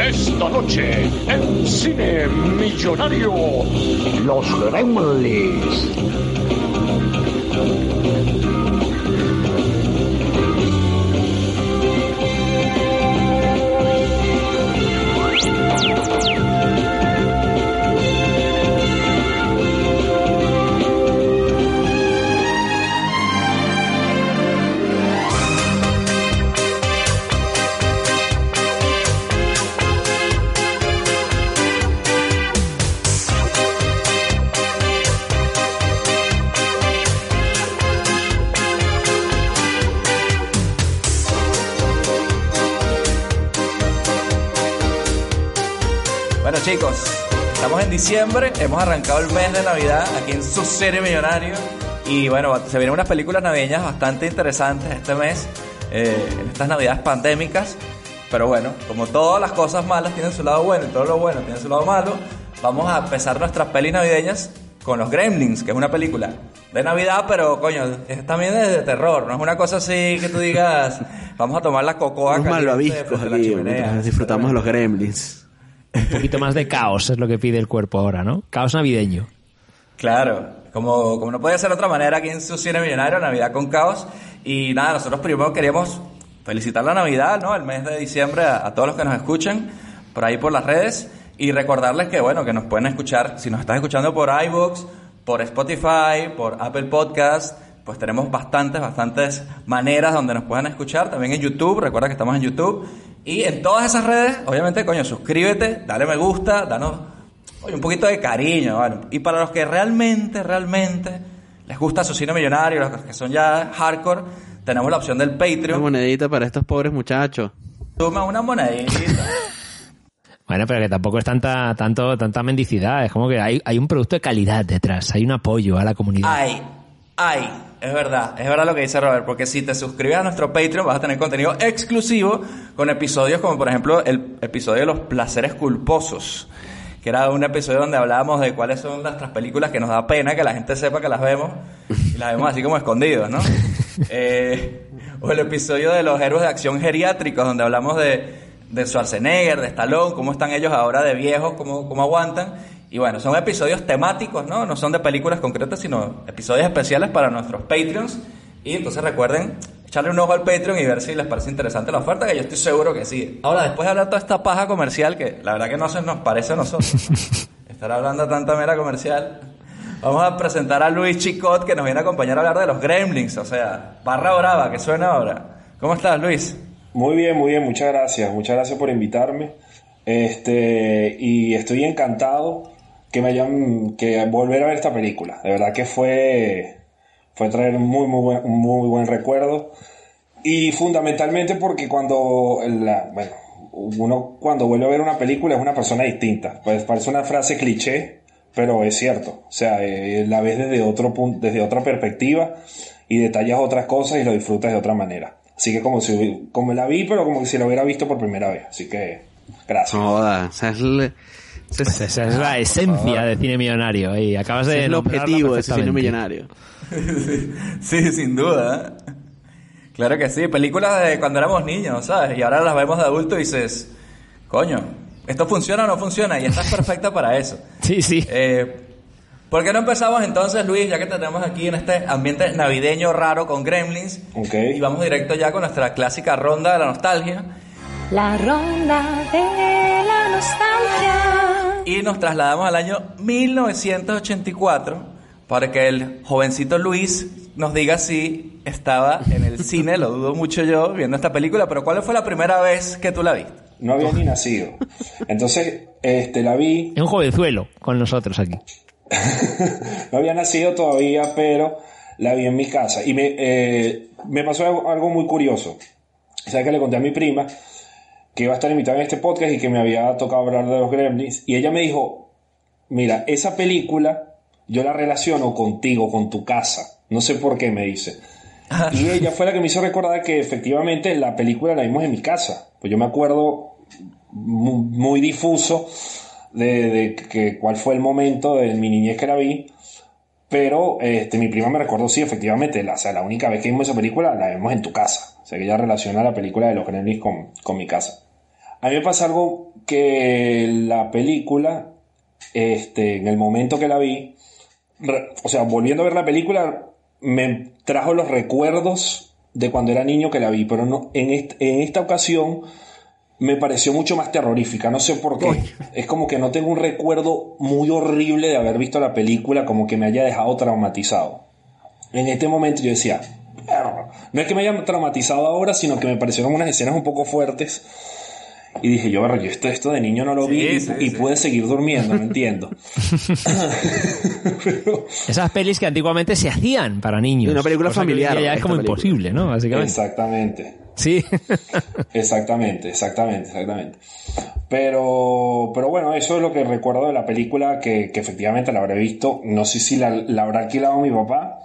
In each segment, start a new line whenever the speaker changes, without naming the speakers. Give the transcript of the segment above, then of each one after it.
Esta noche en Cine Millonario, Los Gremlins.
Chicos, estamos en diciembre, hemos arrancado el mes de Navidad aquí en su serie Millonario y bueno, se vienen unas películas navideñas bastante interesantes este mes, eh, en estas navidades pandémicas, pero bueno, como todas las cosas malas tienen su lado bueno y todo lo bueno tiene su lado malo, vamos a empezar nuestras pelis navideñas con Los Gremlins, que es una película de Navidad, pero coño, es también de, terror, no es una cosa así que tú digas, vamos a tomar la cocoa
Unos malvaviscos
la
aquí,
chimenea.
disfrutamos de los gremlins.
Un poquito más de caos es lo que pide el cuerpo ahora, ¿no? Caos navideño.
Claro, como, como no podía ser de otra manera aquí en su cine millonario, Navidad con caos. Y nada, nosotros primero queríamos felicitar la Navidad, ¿no? El mes de diciembre a, todos los que nos escuchan por ahí por las redes. Y recordarles que, bueno, que nos pueden escuchar, si nos estás escuchando por iVoox, por Spotify, por Apple Podcast, pues tenemos bastantes, bastantes maneras donde nos puedan escuchar. También en YouTube, recuerda que estamos en YouTube. Y en todas esas redes, obviamente, coño, suscríbete, dale me gusta, danos oye, un poquito de cariño. Y para los que realmente, realmente les gusta su cine millonario, los que son ya hardcore, tenemos la opción del
Una
Patreon.
monedita para estos pobres muchachos.
Toma una monedita.
Bueno, pero que tampoco es tanta, tanto, tanta mendicidad. Es como que hay, hay un producto de calidad detrás, hay un apoyo a la comunidad.
Ay, ay, es verdad, es verdad lo que dice Robert, porque si te suscribes a nuestro Patreon vas a tener contenido exclusivo con episodios como por ejemplo el episodio de los placeres culposos, que era un episodio donde hablábamos de cuáles son nuestras películas que nos da pena que la gente sepa que las vemos y las vemos así como escondidos, ¿no? Eh, o el episodio de los héroes de acción geriátricos, donde hablamos de, de Schwarzenegger, de Stallone, cómo están ellos ahora de viejos, cómo, cómo aguantan. Y bueno, son episodios temáticos, ¿no? No son de películas concretas, sino episodios especiales para nuestros Patreons. Y entonces recuerden echarle un ojo al Patreon y ver si les parece interesante la oferta, que yo estoy seguro que sí. Ahora, después de hablar toda esta paja comercial, que la verdad que no se nos parece a nosotros, estar hablando tanta mera comercial, vamos a presentar a Luis Chicot, que nos viene a acompañar a hablar de los Gremlins, o sea, barra brava, que suena ahora. ¿Cómo estás, Luis?
Muy bien, muy bien, muchas gracias. Muchas gracias por invitarme. Este, y estoy encantado que me hayan, que volver a ver esta película. De verdad que fue, fue traer muy, muy buen, muy buen recuerdo. Y fundamentalmente porque cuando, la, bueno, uno cuando vuelve a ver una película es una persona distinta. Pues parece una frase cliché, pero es cierto. O sea, eh, la ves desde otro punto, desde otra perspectiva y detallas otras cosas y lo disfrutas de otra manera. Así que como si, como la vi, pero como si la hubiera visto por primera vez. Así que, gracias.
Es-
Esa es la esencia de cine millonario. Y acabas de
es el objetivo de ese cine millonario.
Sí, sin duda. ¿eh? Claro que sí, películas de cuando éramos niños, ¿sabes? Y ahora las vemos de adulto y dices, coño, ¿esto funciona o no funciona? Y esta es perfecta para eso.
Sí, sí.
Eh, ¿Por qué no empezamos entonces, Luis, ya que tenemos aquí en este ambiente navideño raro con Gremlins?
Ok.
Y vamos directo ya con nuestra clásica ronda de la nostalgia.
La ronda de la nostalgia.
Y nos trasladamos al año 1984 para que el jovencito Luis nos diga si estaba en el cine, lo dudo mucho yo, viendo esta película, pero ¿cuál fue la primera vez que tú la viste?
No había ni nacido. Entonces, este, la vi,
Es un jovenzuelo con nosotros aquí.
no había nacido todavía, pero la vi en mi casa. Y me, eh, me pasó algo, algo muy curioso. ¿Sabes que le conté a mi prima que iba a estar invitada en este podcast y que me había tocado hablar de los Gremlins? Y ella me dijo, mira, esa película yo la relaciono contigo, con tu casa. No sé por qué me dice. Y ella fue la que me hizo recordar que efectivamente la película la vimos en mi casa. Pues yo me acuerdo muy, muy difuso de, de que cuál fue el momento de mi niñez que la vi. Pero este, mi prima me recordó, sí, efectivamente, la, o sea, la única vez que vimos esa película la vimos en tu casa. O sea, que ella relaciona la película de los Gremlins con, con mi casa. A mí me pasa algo que la película, este, en el momento que la vi, re- o sea, volviendo a ver la película, me trajo los recuerdos de cuando era niño que la vi, pero no, en, est- en esta ocasión me pareció mucho más terrorífica, no sé por qué. Es como que no tengo un recuerdo muy horrible de haber visto la película, como que me haya dejado traumatizado. En este momento yo decía, no es que me haya traumatizado ahora, sino que me parecieron unas escenas un poco fuertes. Y dije, yo, "Verga, yo esto, esto de niño no lo
Sí,
vi y,
sí,
y
sí.
pude seguir durmiendo, no entiendo. Pero-
Esas pelis que antiguamente se hacían para niños.
Una película familiar,
Ya es como
película.
imposible, ¿no? Básicamente.
exactamente.
Sí.
Exactamente, exactamente, exactamente. Pero, pero bueno, eso es lo que recuerdo de la película que, que efectivamente la habré visto. No sé si la, la habrá alquilado mi papá,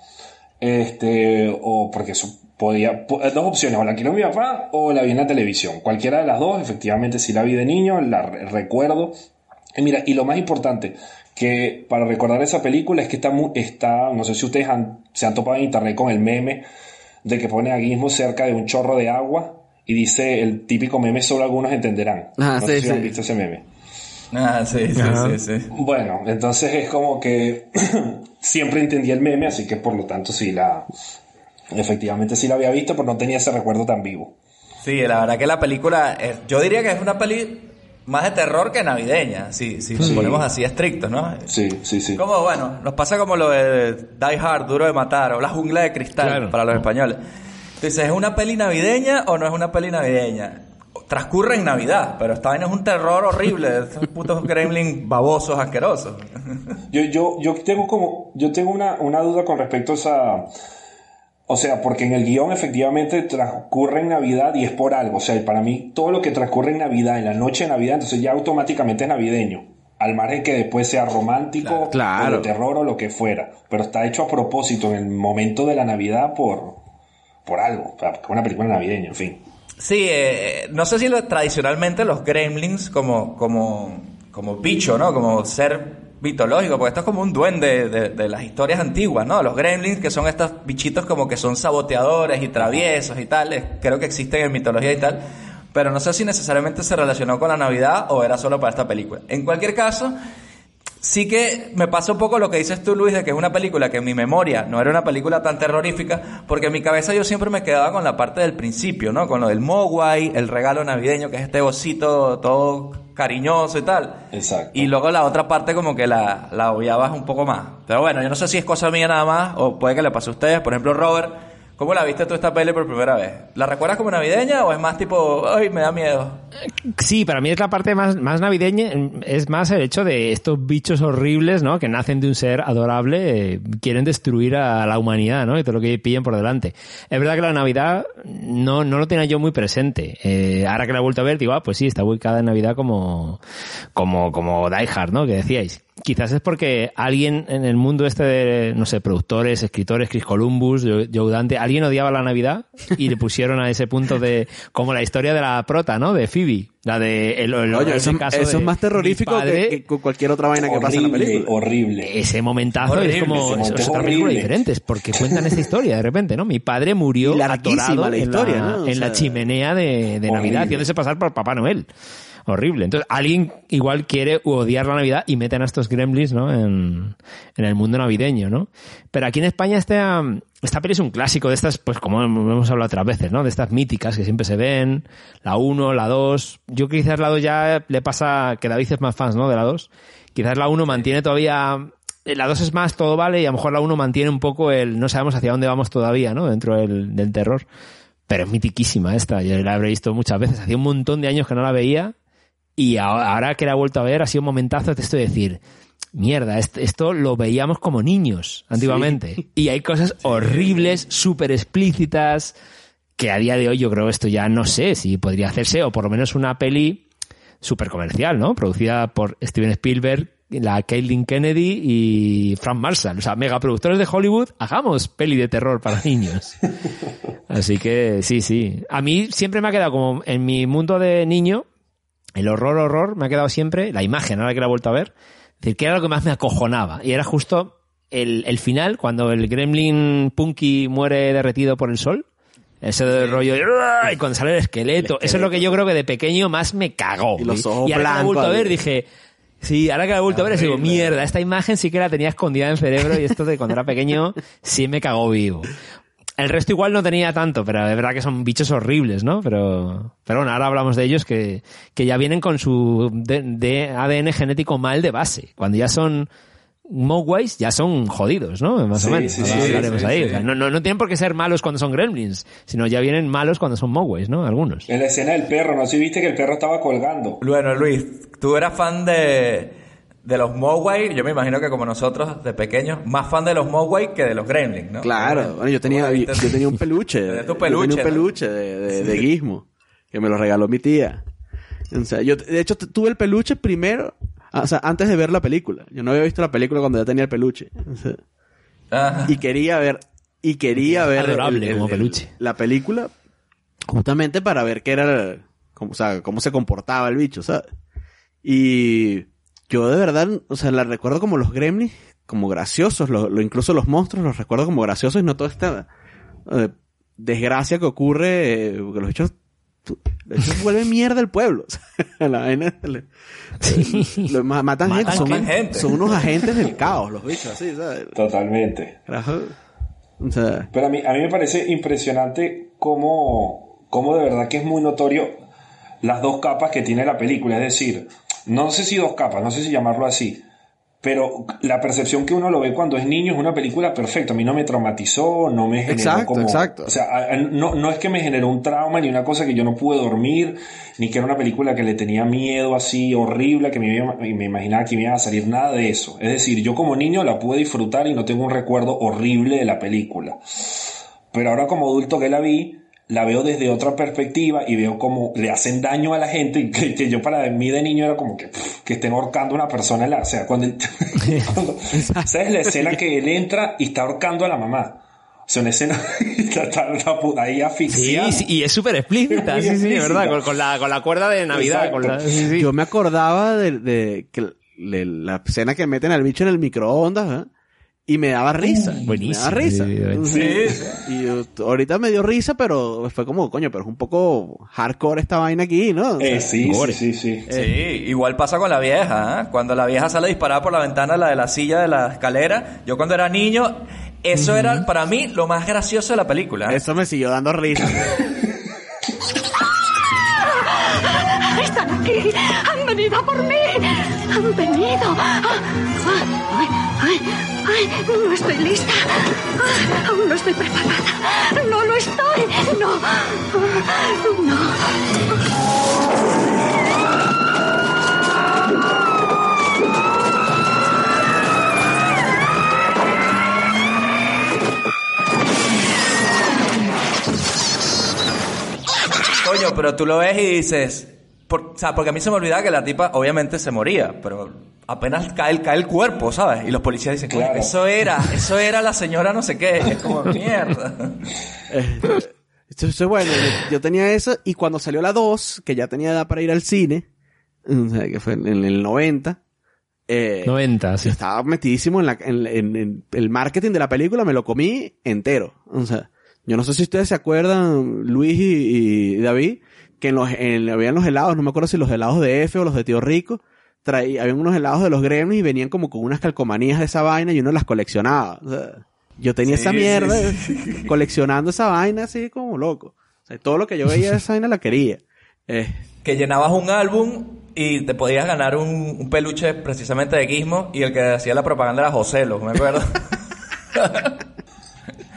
este, o porque eso podía, po- dos opciones, o la alquiló mi papá o la vi en la televisión. Cualquiera de las dos, efectivamente, si la vi de niño, la re- recuerdo. Y mira, y lo más importante, que para recordar esa película es que está, está no sé si ustedes han- se han topado en internet con el meme de que pone a Gizmo cerca de un chorro de agua y dice el típico meme, solo algunos entenderán.
Ah,
no
sí,
sé si
sí.
han visto ese meme.
Ah, sí, sí, sí, sí.
Bueno, entonces es como que siempre entendí el meme, así que por lo tanto sí la... Efectivamente sí la había visto, pero no tenía ese recuerdo tan vivo.
Sí, la verdad que la película, es- yo diría que es una peli más de terror que navideña, si, si nos
Sí.
ponemos así estrictos, ¿no?
Sí, sí, sí.
Como, bueno, nos pasa como lo de Die Hard, Duro de Matar, o La Jungla de Cristal,
Claro.
para los españoles. Entonces, ¿es una peli navideña o no es una peli navideña? Transcurre en Navidad, pero esta vaina es un terror horrible, estos putos gremlins babosos, asquerosos.
Yo, yo, yo tengo como, yo tengo una, una duda con respecto a esa, o sea, porque en el guion efectivamente transcurre en Navidad y es por algo, o sea, para mí todo lo que transcurre en Navidad, en la noche de Navidad, entonces ya automáticamente es navideño, al margen que después sea romántico,
Claro.
o de terror o lo que fuera, pero está hecho a propósito en el momento de la Navidad por, por algo, o sea, porque es una película navideña, en fin.
Sí, eh, no sé si lo- tradicionalmente los gremlins como, como, como bicho, ¿no? Como ser mitológico, porque esto es como un duende de, las historias antiguas, ¿no? Los gremlins, que son estos bichitos como que son saboteadores y traviesos y tal, creo que existen en mitología y tal, pero no sé si necesariamente se relacionó con la Navidad o era solo para esta película. En cualquier caso, sí que me pasa un poco lo que dices tú, Luis, de que es una película que en mi memoria no era una película tan terrorífica, porque en mi cabeza yo siempre me quedaba con la parte del principio, ¿no? Con lo del Mogwai, el regalo navideño, que es este osito todo cariñoso y tal.
Exacto.
Y luego la otra parte como que la, la obviabas un poco más. Pero bueno, yo no sé si es cosa mía nada más, o puede que le pase a ustedes. Por ejemplo, Robert, ¿cómo la viste tú esta peli por primera vez? ¿La recuerdas como navideña o es más tipo, ay, me da miedo?
Sí, para mí es la parte más, más navideña, es más el hecho de estos bichos horribles, ¿no? Que nacen de un ser adorable, eh, quieren destruir a la humanidad, ¿no? Y todo lo que pillen por delante. Es verdad que la Navidad no, no lo tenía yo muy presente. Eh, ahora que la he vuelto a ver, digo, ah, pues sí, está ubicada en Navidad como, como, como Die Hard, ¿no? Que decíais. Quizás es porque alguien en el mundo este de, no sé, productores, escritores, Chris Columbus, Joe Dante, alguien odiaba la Navidad y le pusieron a ese punto de, como la historia de la prota, ¿no? De Phoebe. La de, el, el-
Oye,
ese
eso,
caso
eso
de
es más terrorífico
padre,
que, que cualquier otra vaina que pasa en la
horrible,
película.
horrible.
ese momentazo
Horrible,
es como es, otra película
horrible.
diferente es porque cuentan esta historia de repente no mi padre murió atorado
la
en
historia,
la,
¿no? O
en la
sea,
chimenea de, de Navidad
horrible.
haciéndose pasar por Papá Noel horrible entonces alguien igual quiere odiar la Navidad y meten a estos gremlins no en, en el mundo navideño no pero aquí en España esta esta peli es un clásico de estas, pues como hemos hablado otras veces, ¿no? De estas míticas que siempre se ven, la 1, la 2. Yo quizás la 2 ya le pasa que David es más fans, ¿no? De la 2. Quizás la 1 mantiene todavía la 2 es más todo vale y a lo mejor la 1 mantiene un poco el no sabemos hacia dónde vamos todavía, ¿no? Dentro del, del terror. Pero es mitiquísima esta, yo la habré visto muchas veces. Hacía un montón de años que no la veía y ahora que la he vuelto a ver ha sido un momentazo de esto de decir, mierda, est- esto lo veíamos como niños antiguamente. Y hay cosas horribles, súper explícitas, que a día de hoy yo creo esto ya no sé si podría hacerse, o por lo menos una peli súper comercial, ¿no? Producida por Steven Spielberg, la Caitlin Kennedy y Frank Marshall. O sea, megaproductores de Hollywood, hagamos peli de terror para niños. Así que sí, sí. A mí siempre me ha quedado como en mi mundo de niño, el horror, horror, me ha quedado siempre la imagen, ahora que la he vuelto a ver, es decir, que era lo que más me acojonaba. Y era justo el, el final, cuando el gremlin Punky muere derretido por el sol. Ese rollo, y cuando sale el esqueleto, eso es lo que yo creo que de pequeño más me cagó.
Y los ojos
y ahora que la he vuelto a
blancos,
ver, dije, sí, ahora que la he vuelto a ver, digo, mierda, esta imagen sí que la tenía escondida en el cerebro y esto de cuando era pequeño sí me cagó vivo. El resto igual no tenía tanto, pero es verdad que son bichos horribles, ¿no? Pero, pero bueno, ahora hablamos de ellos que, que ya vienen con su de, de ADN genético mal de base. Cuando ya son Mogwais, ya son jodidos, ¿no? Más
Sí,
o menos.
sí, sí,
hablaremos
sí,
ahí.
sí.
O sea, no, no, no tienen por qué ser malos cuando son gremlins, sino ya vienen malos cuando son Mogwais, ¿no? Algunos.
En la escena del perro, no sé si viste que el perro estaba colgando.
Bueno, Luis, tú eras fan de, de los Mogwai, yo me imagino que como nosotros de pequeños, más fan de los Mogwai que de los Gremlins, ¿no?
Claro, bueno, yo tenía, yo, tenía un peluche.
Tenías tu
Yo
peluche,
tenía un
¿no?
peluche de, de, de Gizmo, que me lo regaló mi tía. O sea, yo, de hecho, tuve el peluche primero, o sea, antes de ver la película. Yo no había visto la película cuando ya tenía el peluche. O sea,
Ajá.
y quería ver, y quería ver
Adorable como peluche.
la película justamente para ver qué era, cómo, o sea, cómo se comportaba el bicho, ¿sabes? Y yo de verdad, o sea, la recuerdo como los gremlins, como graciosos, lo, lo- incluso los monstruos los recuerdo como graciosos y no toda esta eh, desgracia que ocurre, eh, porque los bichos, tu- los bichos vuelven mierda el pueblo. O sea, la vaina, le- lo- ma- matan, gente, son,
Matan gente.
son unos agentes del caos, los bichos, así, ¿sabes?
Totalmente.
O sea,
Pero a mí, a mí me parece impresionante cómo, cómo de verdad que es muy notorio las dos capas que tiene la película. Es decir, no sé si dos capas, no sé si llamarlo así, pero la percepción que uno lo ve cuando es niño es una película perfecta. A mí no me traumatizó, no me generó
Exacto,
como...
exacto.
O sea, no, no es que me generó un trauma ni una cosa que yo no pude dormir, ni que era una película que le tenía miedo así horrible, que me, me imaginaba que me iba a salir nada de eso. Es decir, yo como niño la pude disfrutar y no tengo un recuerdo horrible de la película. Pero ahora como adulto que la vi, la veo desde otra perspectiva y veo cómo le hacen daño a la gente y que, que yo para mí de niño era como que, pff, que estén ahorcando a una persona en la, o sea, cuando, él- cuando- ¿sabes la escena que él entra y está ahorcando a la mamá? O sea, una escena está, está- está puta ahí
Sí,
asfixiada.
sí, y es súper explícita,
Muy
sí, sí, es
explícita.
verdad, con, con la, con la cuerda de Navidad. Con la, sí, sí.
Yo me acordaba de, de que le- la escena que meten al bicho en el microondas, ¿verdad? Y me daba risa.
buenísimo.
Me daba risa.
Sí.
Y yo- ahorita me dio risa, pero fue como, coño, pero es un poco hardcore esta vaina aquí, ¿no? O sea,
Eh, sí, sí, sí, sí.
Sí, igual pasa con la vieja, ¿eh? Cuando la vieja sale disparada por la ventana, la de la silla de la escalera, yo cuando era niño, eso era para mí lo más gracioso de la película. ¿eh?
Eso me siguió dando risa.
Están aquí. Han venido a por mí. Han venido. Ah, ah, Ay, ay, no estoy lista. Ah, Aún no estoy preparada. No lo estoy. No. No.
Coño, pero tú lo ves y dices... o sea, porque a mí se me olvidaba que la tipa obviamente se moría, pero apenas cae el, cae el cuerpo, ¿sabes? Y los policías dicen,
Claro.
eso era, eso era la señora no sé qué. Es como, mierda.
Esto, esto es bueno. Yo, yo tenía eso y cuando salió la 2, que ya tenía edad para ir al cine, o sea, que fue en, en el 90, eh,
90, sí.
yo estaba metidísimo en, la, en, en- en el marketing de la película, me lo comí entero. O sea, yo no sé si ustedes se acuerdan, Luis y, y David, que en los, en, habían los helados, no me acuerdo si los helados de F o los de Tío Rico, traía, habían unos helados de los gremlins y venían como con unas calcomanías de esa vaina y uno las coleccionaba. O sea, yo tenía
Sí,
esa mierda
sí.
coleccionando esa vaina así como loco. O sea, todo lo que yo veía de esa vaina la quería. Eh,
que llenabas un álbum y te podías ganar un, un peluche precisamente de Gizmo y el que hacía la propaganda era Joselo, me acuerdo.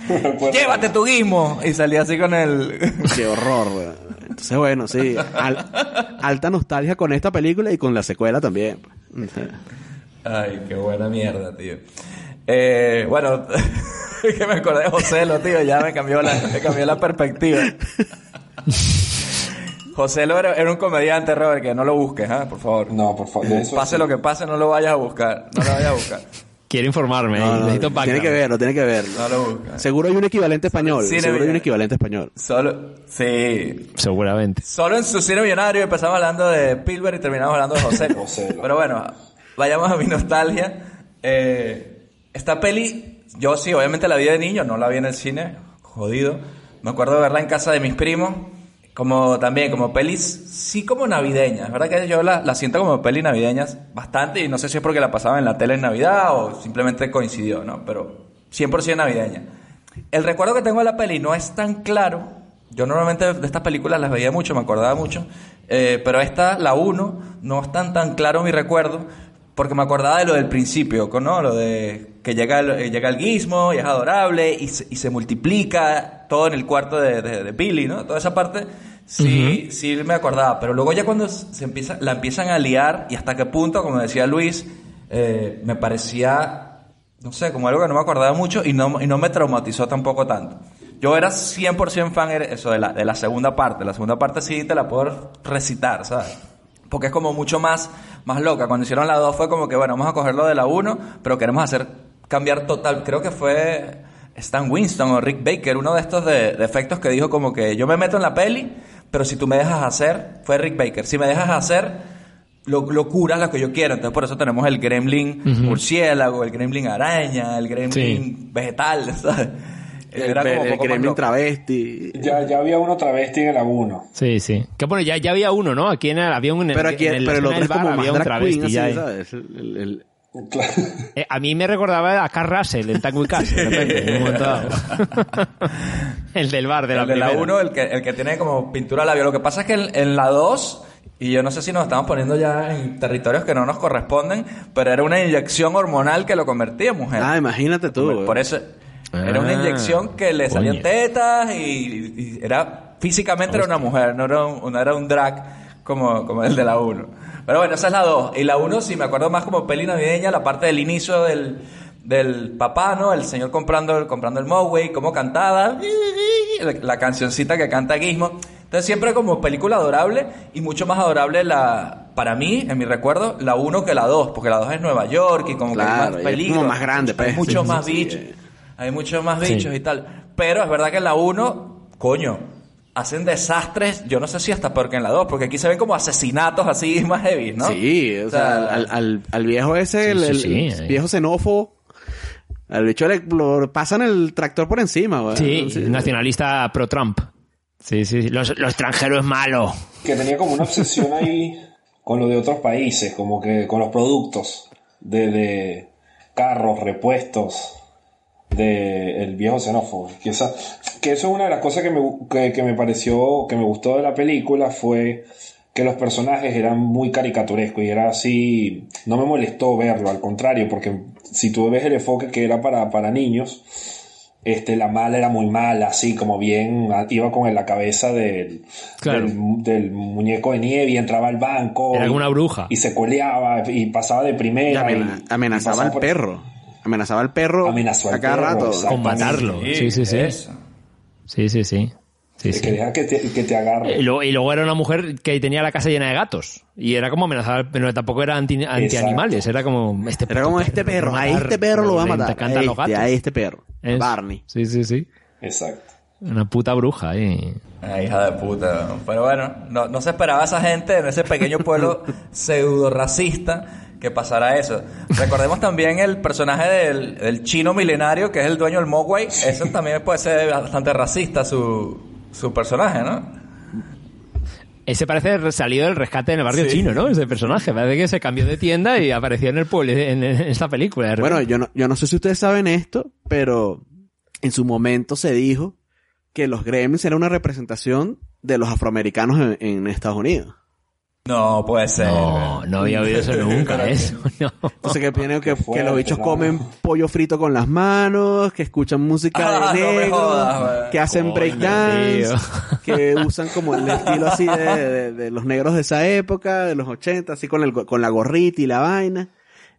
Llévate tu Gizmo y salía así con el...
Qué horror, weón. Entonces, bueno, sí. al- alta nostalgia con esta película y con la secuela también.
Ay, qué buena mierda, tío. Eh, bueno, que me acordé de José, lo tío, ya me cambió la, me cambió la perspectiva. José Lo era, era un comediante, Robert, que no lo busques, ¿ah? por favor.
No, por favor. eso
Pase
sí.
lo que pase, no lo vayas a buscar. No lo vayas a buscar.
Quiero informarme.
No, no,
necesito
tiene que verlo, tiene que verlo.
No.
Seguro hay un equivalente español.
Cine
Seguro hay un equivalente español.
Solo, sí.
Seguramente.
Solo en su cine millonario empezamos hablando de Spielberg y terminamos hablando de José. Pero bueno, vayamos a mi nostalgia. Eh, esta peli, yo sí, obviamente la vi de niño, no la vi en el cine, jodido. Me acuerdo de verla en casa de mis primos, como también, como pelis, sí como navideñas. Es verdad que yo la, la siento como pelis navideñas bastante y no sé si es porque la pasaba en la tele en Navidad o simplemente coincidió, ¿no? Pero 100% navideña. El recuerdo que tengo de la peli no es tan claro. Yo normalmente de estas películas las veía mucho, me acordaba mucho. Eh, pero esta, la 1, no es tan, tan claro mi recuerdo. Porque me acordaba de lo del principio, ¿no? Lo de que llega el, eh, llega el guismo y es adorable y se, y se multiplica todo en el cuarto de, de, de Billy, ¿no? Toda esa parte sí, sí me acordaba. Pero luego ya cuando se empieza, la empiezan a liar y hasta qué punto, como decía Luis, eh, me parecía no sé, como algo que no me acordaba mucho y no, y no me traumatizó tampoco tanto. Yo era 100% fan de eso de la, de la segunda parte. La segunda parte sí te la puedo recitar, ¿sabes? Porque es como mucho más, más loca. Cuando hicieron la 2 fue como que, bueno, vamos a coger lo de la 1, pero queremos hacer cambiar total. Creo que fue Stan Winston o Rick Baker, uno de estos de, de efectos que dijo como que yo me meto en la peli, pero si tú me dejas hacer, fue Rick Baker, si me dejas hacer, lo, locura lo que yo quiero. Entonces por eso tenemos el gremlin murciélago, el gremlin araña, el gremlin
Sí.
vegetal, ¿sabes?
El,
Era como
el
poco más
gremlin travesti.
Ya, ya había uno travesti en la 1.
Sí, sí. Que bueno, ya, ya había uno, ¿no? Aquí en el, había un... en
Pero aquí,
en el,
pero el otro es
bar
como más
había un
drag
travesti
queen. El- el- el-
Eh, a mí me recordaba a Carl Russell en Tango y Cash, de repente, en un momento dado. el del bar de la
el de la
primera.
1, el que, el que tiene como pintura labio. Lo que pasa es que en, en la 2, y yo no sé si nos estamos poniendo ya en territorios que no nos corresponden, pero era una inyección hormonal que lo convertía en mujer.
Ah, imagínate tú.
por eso era una
Ah,
inyección que le salían tetas y, y era físicamente era una mujer, no era un, no era un drag como, como el de la 1. Pero bueno, esa es la 2. Y la 1 sí me acuerdo más como peli navideña, la parte del inicio del, del papá, ¿no? El señor comprando, comprando el Moway, cómo cantaba, la, cancioncita que canta Gizmo. Entonces siempre como película adorable y mucho más adorable la, para mí, en mi recuerdo, la 1 que la 2, porque la 2 es Nueva York y como que
Claro, y
más
es
peligro.
como más grande,
Hay
pues.
muchos
Sí,
más
sí, sí,
bichos.
eh.
Hay muchos más
Sí.
bichos y tal. Pero es verdad que en la 1, coño, hacen desastres, yo no sé si hasta peor que en la 2, porque aquí se ven como asesinatos así más heavy, ¿no?
Sí, o sea, al, al, al viejo ese, el,
sí,
el-
sí,
el
ahí.
viejo xenófobo, al bicho le lo pasan el tractor por encima, güey.
Sí, nacionalista pro-Trump. Sí, sí, sí. Los, lo extranjero es malo.
Que tenía como una obsesión ahí con lo de otros países, como que con los productos de, de carros, repuestos de el viejo xenófobo. Que, esa- que eso es una de las cosas que me, que, que me pareció, que me gustó de la película fue que los personajes eran muy caricaturescos y era así, no me molestó verlo, al contrario, porque si tú ves el enfoque que era para, para niños, este, la mala era muy mala, así como bien, iba con la cabeza del,
Claro.
del, del muñeco de nieve y entraba al banco.
Era
y-
una bruja.
Y se coleaba y pasaba de
Y
primera. y- y
amenazaba
pasaba
al
por-
perro. Amenazaba al perro
Amenazó al
a cada
perro,
rato.
Con matarlo. Sí, sí, sí.
Eso.
Sí, sí, sí. Sí,
Que
sí.
que te, que te agarre.
Y luego, y luego era una mujer que tenía la casa llena de gatos. Y era como amenazar, pero tampoco era anti, anti-animales. Era como este
Era como este perro, a este perro lo va a matar.
Te encantan
a
los
este,
gatos.
a este perro.
Es-
Barney.
Sí, sí, sí.
Exacto.
Una puta bruja ahí.
Ay, hija de puta. Pero bueno, no, no se esperaba esa gente en ese pequeño pueblo pseudo racista que pasara eso. Recordemos también el personaje del, del chino milenario que es el dueño del Mogwai. Eso también puede ser bastante racista su, su personaje, ¿no?
Ese parece salido del rescate en el barrio
Sí.
chino, ¿no? Ese personaje. Parece que se cambió de tienda y apareció en el pueblo, en, en esta película.
Bueno, yo no, yo no sé si ustedes saben esto, pero en su momento se dijo que los Gremlins era una representación de los afroamericanos en, en Estados Unidos.
No, puede ser.
no, no había oído eso nunca, eso. No.
Entonces que tienen que,
Qué
que los bichos comen pollo frito con las manos, que escuchan música
Ah,
de
no me
negro,
jodas,
que hacen breakdance, que usan como el estilo así de, de- de los negros de esa época, de los 80, así con, el, con la gorrita y la vaina.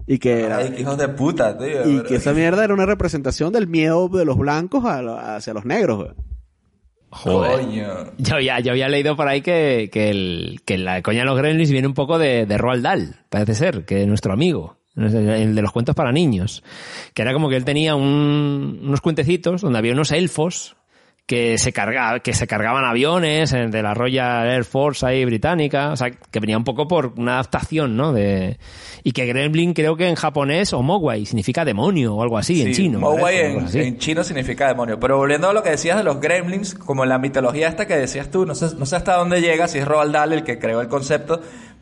Y que era,
Ay, hijos de puta, tío.
y que esa mierda era una representación del miedo de los blancos a hacia los negros, güey.
Joder.
Coño.
Yo había, yo había leído por ahí que, que, el, que la coña de los Gremlins viene un poco de, de Roald Dahl, parece ser, que es nuestro amigo, el de los cuentos para niños. Que era como que él tenía un- unos cuentecitos donde había unos elfos que se, carga, que se cargaban aviones eh, de la Royal Air Force ahí británica, o sea, que venía un poco por una adaptación, ¿no? De, y que Gremlin creo que en japonés o Mogwai significa demonio o algo así, en chino.
Mogwai en chino significa demonio. Pero volviendo a lo que decías de los gremlins, como en la mitología esta que decías tú, no sé, no sé hasta dónde llega, si es Roald Dahl el que creó el concepto,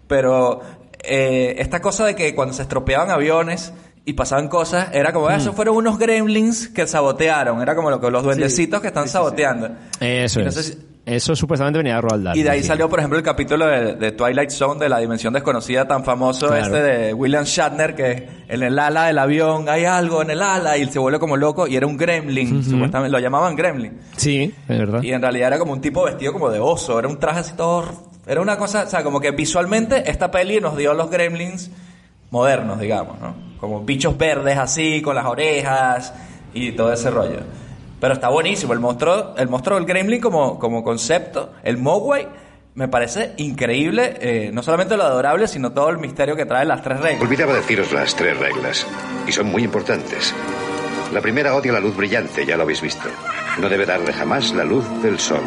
pero eh, esta cosa de que cuando se estropeaban aviones y pasaban cosas, era como, ah,
Mm.
esos fueron unos gremlins que sabotearon, era como lo que los duendecitos que están saboteando.
Eso es. Eso supuestamente venía de Roald Dahl.
Y de ahí
sí.
salió, por ejemplo, el capítulo de, de Twilight Zone de la dimensión desconocida tan famoso
Claro.
este de William Shatner que en el ala del avión hay algo en el ala y él se vuelve como loco y era un gremlin, supuestamente lo llamaban gremlin.
Sí, es verdad.
Y en realidad era como un tipo vestido como de oso, era un traje así todo... Era una cosa, o sea, como que visualmente esta peli nos dio los gremlins modernos, digamos, ¿no? Como bichos verdes así, con las orejas y todo ese rollo. Pero está buenísimo, el monstruo, el monstruo del gremlin como, como concepto, el Mogwai, me parece increíble, eh, no solamente lo adorable, sino todo el misterio que trae las tres reglas.
Olvidaba deciros las tres reglas, y son muy importantes. La primera odia la luz brillante, ya lo habéis visto. No debe darle jamás la luz del sol.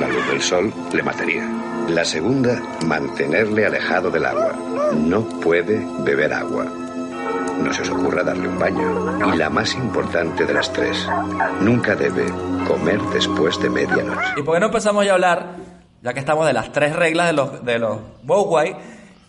La luz del sol le mataría. La segunda, mantenerle alejado del agua. No puede beber agua. No se os ocurra darle un baño. Y la más importante de las tres, nunca debe comer después de medianoche.
¿Y por qué no empezamos ya a hablar, ya que estamos de las tres reglas de los, de los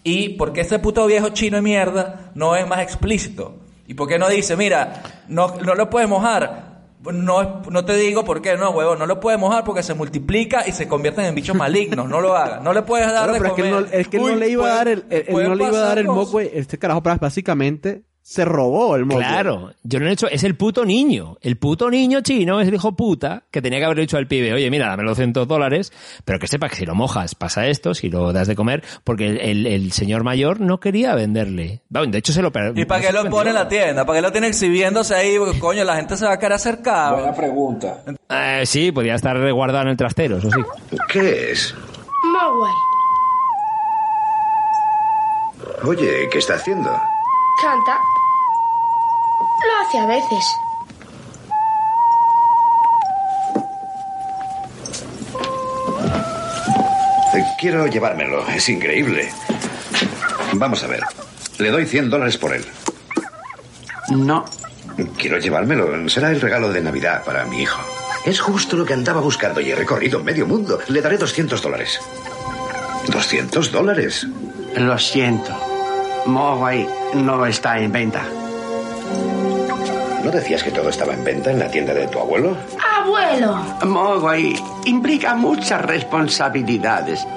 y por qué ese puto viejo chino de mierda no es más explícito? ¿Y por qué no dice, mira, no, no lo puedes mojar? No, no te digo por qué, no, huevo, no lo puedes mojar porque se multiplica y se convierten en bichos malignos, no lo hagas, no le puedes dar
Claro,
de
pero es que no,
comer.
es que no le iba a dar el,
pueden
no le iba a dar el. Mogwai. Este carajo básicamente se robó el Mogwai.
Claro, yo no he hecho, es el puto niño, el puto niño chino, ese hijo puta, que tenía que haber dicho al pibe, oye, mira, dame los 200 dólares, pero que sepa que si lo mojas pasa esto, si lo das de comer, porque el, el- el señor mayor no quería venderle. Bueno, de hecho se lo
¿Y para qué lo pone en la tienda? ¿Para qué lo tiene exhibiéndose ahí? Porque, coño, la gente se va a querer acercar.
Buena pregunta.
Eh, sí, podía estar guardado en el trastero, eso sí.
¿Qué es?
Mogwai.
Oye, ¿qué está haciendo?
Canta. Lo hace a veces.
Eh, Quiero llevármelo, es increíble. Vamos a ver. Le doy 100 dólares por él.
No,
Quiero llevármelo. Será el regalo de Navidad para mi hijo. Es justo lo que andaba buscando y he recorrido medio mundo. Le daré 200 dólares. ¿200 dólares?
lo siento. Mogwai no está en venta.
¿No decías que todo estaba en venta en la tienda de tu abuelo?
Abuelo.
Mogwai implica muchas responsabilidades.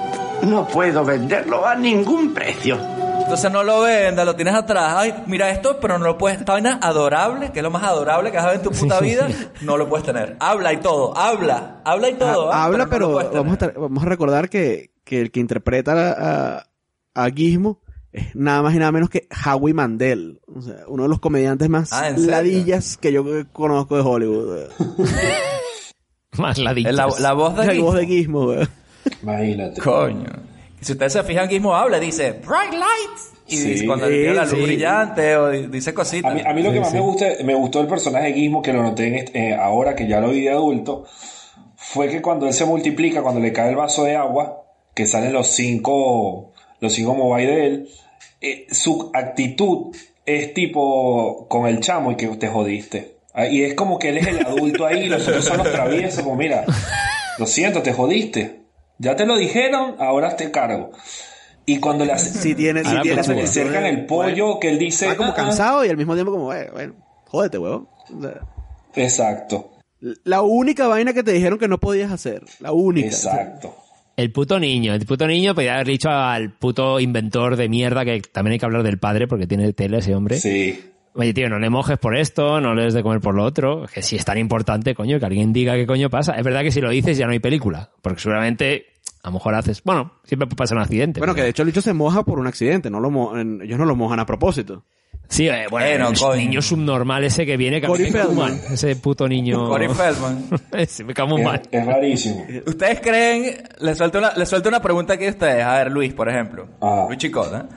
No puedo venderlo a ningún precio.
Entonces no lo venda, lo tienes atrás. Ay, mira esto, pero no lo puedes. Esta vaina adorable, que es lo más adorable que has ver en tu puta vida, no lo puedes tener. Habla y todo, habla, habla y todo.
Ah, habla, pero, vamos, a vamos a recordar que, que el que interpreta a, a Gizmo es nada más y nada menos que Howie Mandel. O sea, uno de los comediantes más
Ah,
ladillas que yo conozco de Hollywood.
Más la
La, la voz de
La
Gizmo.
voz de Gizmo, güey.
Imagínate.
Coño. Y si ustedes se fijan, Gizmo habla, dice bright lights. Y
Sí.
dice, cuando le tira la luz
Sí.
brillante o di- dice cositas.
A mí, a mí lo que más me gusta, me gustó el personaje de Gizmo, que lo noté en este- eh, ahora que ya lo vi de adulto, fue que cuando él se multiplica, cuando le cae el vaso de agua, que salen los cinco, los cinco Mobile de él, eh, su actitud es tipo con el chamo y que te jodiste. Ah, Y es como que él es el adulto ahí y los otros son los traviesos, como mira, lo siento, te jodiste. Ya te lo dijeron, ahora te cargo. Y cuando le hace,
Sí tiene,
Ahora
tiene.
cuando
pues,
le acercan el pollo, que él dice...
Está como
"Ah, ah".
cansado y al mismo tiempo como, bueno, bueno jódete, huevón. O sea,
Exacto,
la única vaina que te dijeron que no podías hacer. La única.
exacto.
El puto niño, el puto niño podía haber dicho al puto inventor de mierda que también hay que hablar del padre porque tiene tele ese hombre.
Sí.
Oye, tío, no le mojes por esto, no le des de comer por lo otro. Que si es tan importante, coño, que alguien diga qué coño pasa. Es verdad que si lo dices ya no hay película. Porque seguramente, a lo mejor haces... Bueno, siempre pasar un accidente.
Bueno, que de hecho el bicho se moja por un accidente. No lo mo- ellos no lo mojan a propósito.
Sí, eh, bueno,
Bueno,
el
coño.
niño subnormal ese que viene, que
Corey
me cae muy
Feldman.
mal. Ese puto niño.
Corey Feldman.
ese me cae muy
Es,
mal.
es rarísimo.
¿Ustedes creen? Les suelto una, les suelto una pregunta aquí a ustedes. A ver, Luis, por ejemplo.
Ah.
Luis Chicota.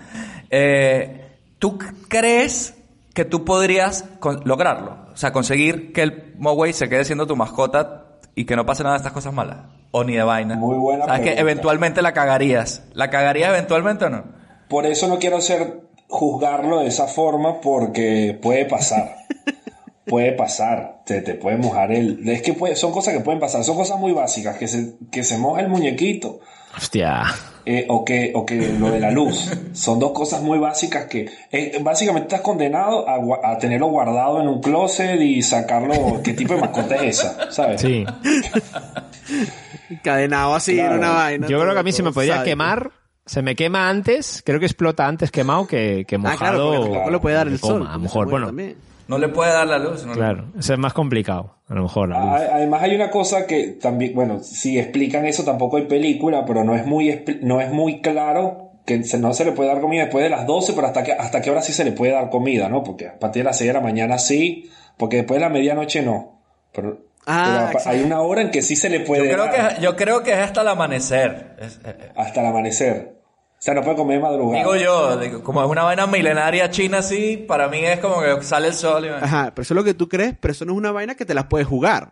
Eh, ¿Tú crees que tú podrías con- lograrlo? O sea, conseguir que el Moway se quede siendo tu mascota y que no pase nada de estas cosas malas. O ni de vaina.
Muy buena
¿Sabes que
pregunta.
eventualmente la cagarías? ¿La cagarías eventualmente o no?
Por eso no quiero ser juzgarlo de esa forma porque puede pasar. puede pasar. Te, te puede mojar el... Es que puede- son cosas que pueden pasar. Son cosas muy básicas. Que se, que se moja el muñequito.
Hostia.
eh, o, que, o que lo de la luz. Son dos cosas muy básicas que... eh, básicamente estás condenado a, tenerlo guardado en un closet y sacarlo... ¿Qué tipo de mascota es esa? ¿Sabes?
Sí.
Encadenado así
Claro.
en una vaina.
Yo creo que a mí se me podría
sádico.
quemar. Se me quema antes, creo que explota antes quemado que, que
Ah,
mojado.
claro, porque tampoco le puede dar el
coma.
sol.
A lo mejor, bueno,
también.
No le puede dar la luz. no le-
claro, eso es más complicado. A lo mejor. la luz.
A- Además hay una cosa que también, bueno, si explican eso tampoco hay película, pero no es muy, no es muy claro que se- no se le puede dar comida después de las 12, pero hasta que, hasta qué hora sí se le puede dar comida, ¿no? Porque a partir de las 6 de la mañana sí, porque después de la medianoche no. Pero,
Ah,
pero hay una hora en que sí se le
Yo
puede
creo,
dar,
que, yo creo que es hasta el amanecer. Es- eh,
hasta el amanecer. O sea, no puede comer madrugada.
Digo yo, digo, como es una vaina milenaria china así, para mí es como que sale el sol y...
Ajá, pero eso es lo que tú crees, pero eso no es una vaina que te las puedes jugar.